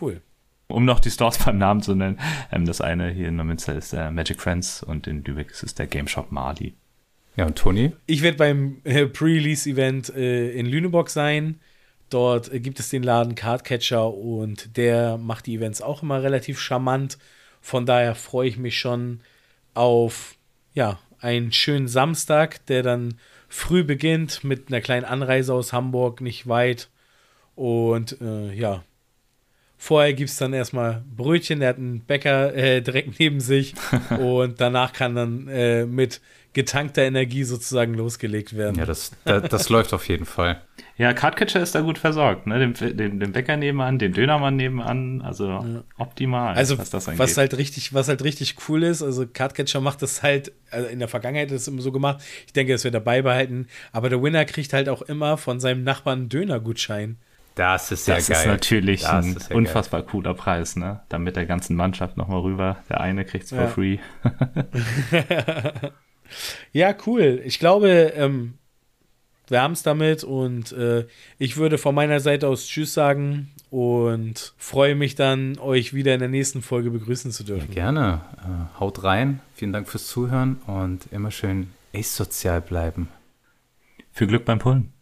[SPEAKER 1] Cool.
[SPEAKER 3] Um noch die Stores beim Namen zu nennen, ähm, das eine hier in Neumünster ist der Magic Friends und in Lübeck ist es der Game Shop Mardi.
[SPEAKER 2] Ja, und Toni?
[SPEAKER 1] Ich werde beim äh, Pre-Release-Event äh, in Lüneburg sein. Dort äh, gibt es den Laden Cardcatcher und der macht die Events auch immer relativ charmant. Von daher freue ich mich schon auf ja, einen schönen Samstag, der dann früh beginnt mit einer kleinen Anreise aus Hamburg, nicht weit. Und äh, ja, vorher gibt es dann erstmal Brötchen, der hat einen Bäcker äh, direkt neben sich und danach kann dann äh, mit getankter Energie sozusagen losgelegt werden.
[SPEAKER 2] Ja, das, das, das läuft auf jeden Fall.
[SPEAKER 3] Ja, Cardcatcher ist da gut versorgt, ne? Den, den, den Bäcker nebenan, den Dönermann nebenan, also ja. optimal,
[SPEAKER 1] also, was das angeht. Was halt richtig, was halt richtig cool ist, also Cardcatcher macht das halt, also in der Vergangenheit ist es immer so gemacht, ich denke, das wird er beibehalten, aber der Winner kriegt halt auch immer von seinem Nachbarn einen Dönergutschein.
[SPEAKER 2] Das ist ja
[SPEAKER 3] das
[SPEAKER 2] geil.
[SPEAKER 3] Das ist natürlich das ein ist unfassbar geil. cooler Preis, ne? Dann mit der ganzen Mannschaft nochmal rüber. Der eine kriegt es for ja. free.
[SPEAKER 1] ja, cool. Ich glaube, ähm, wir haben es damit und äh, ich würde von meiner Seite aus Tschüss sagen und freue mich dann, euch wieder in der nächsten Folge begrüßen zu dürfen.
[SPEAKER 2] Ja, gerne. Äh, haut rein. Vielen Dank fürs Zuhören und immer schön ace-sozial bleiben.
[SPEAKER 3] Viel Glück beim Pullen.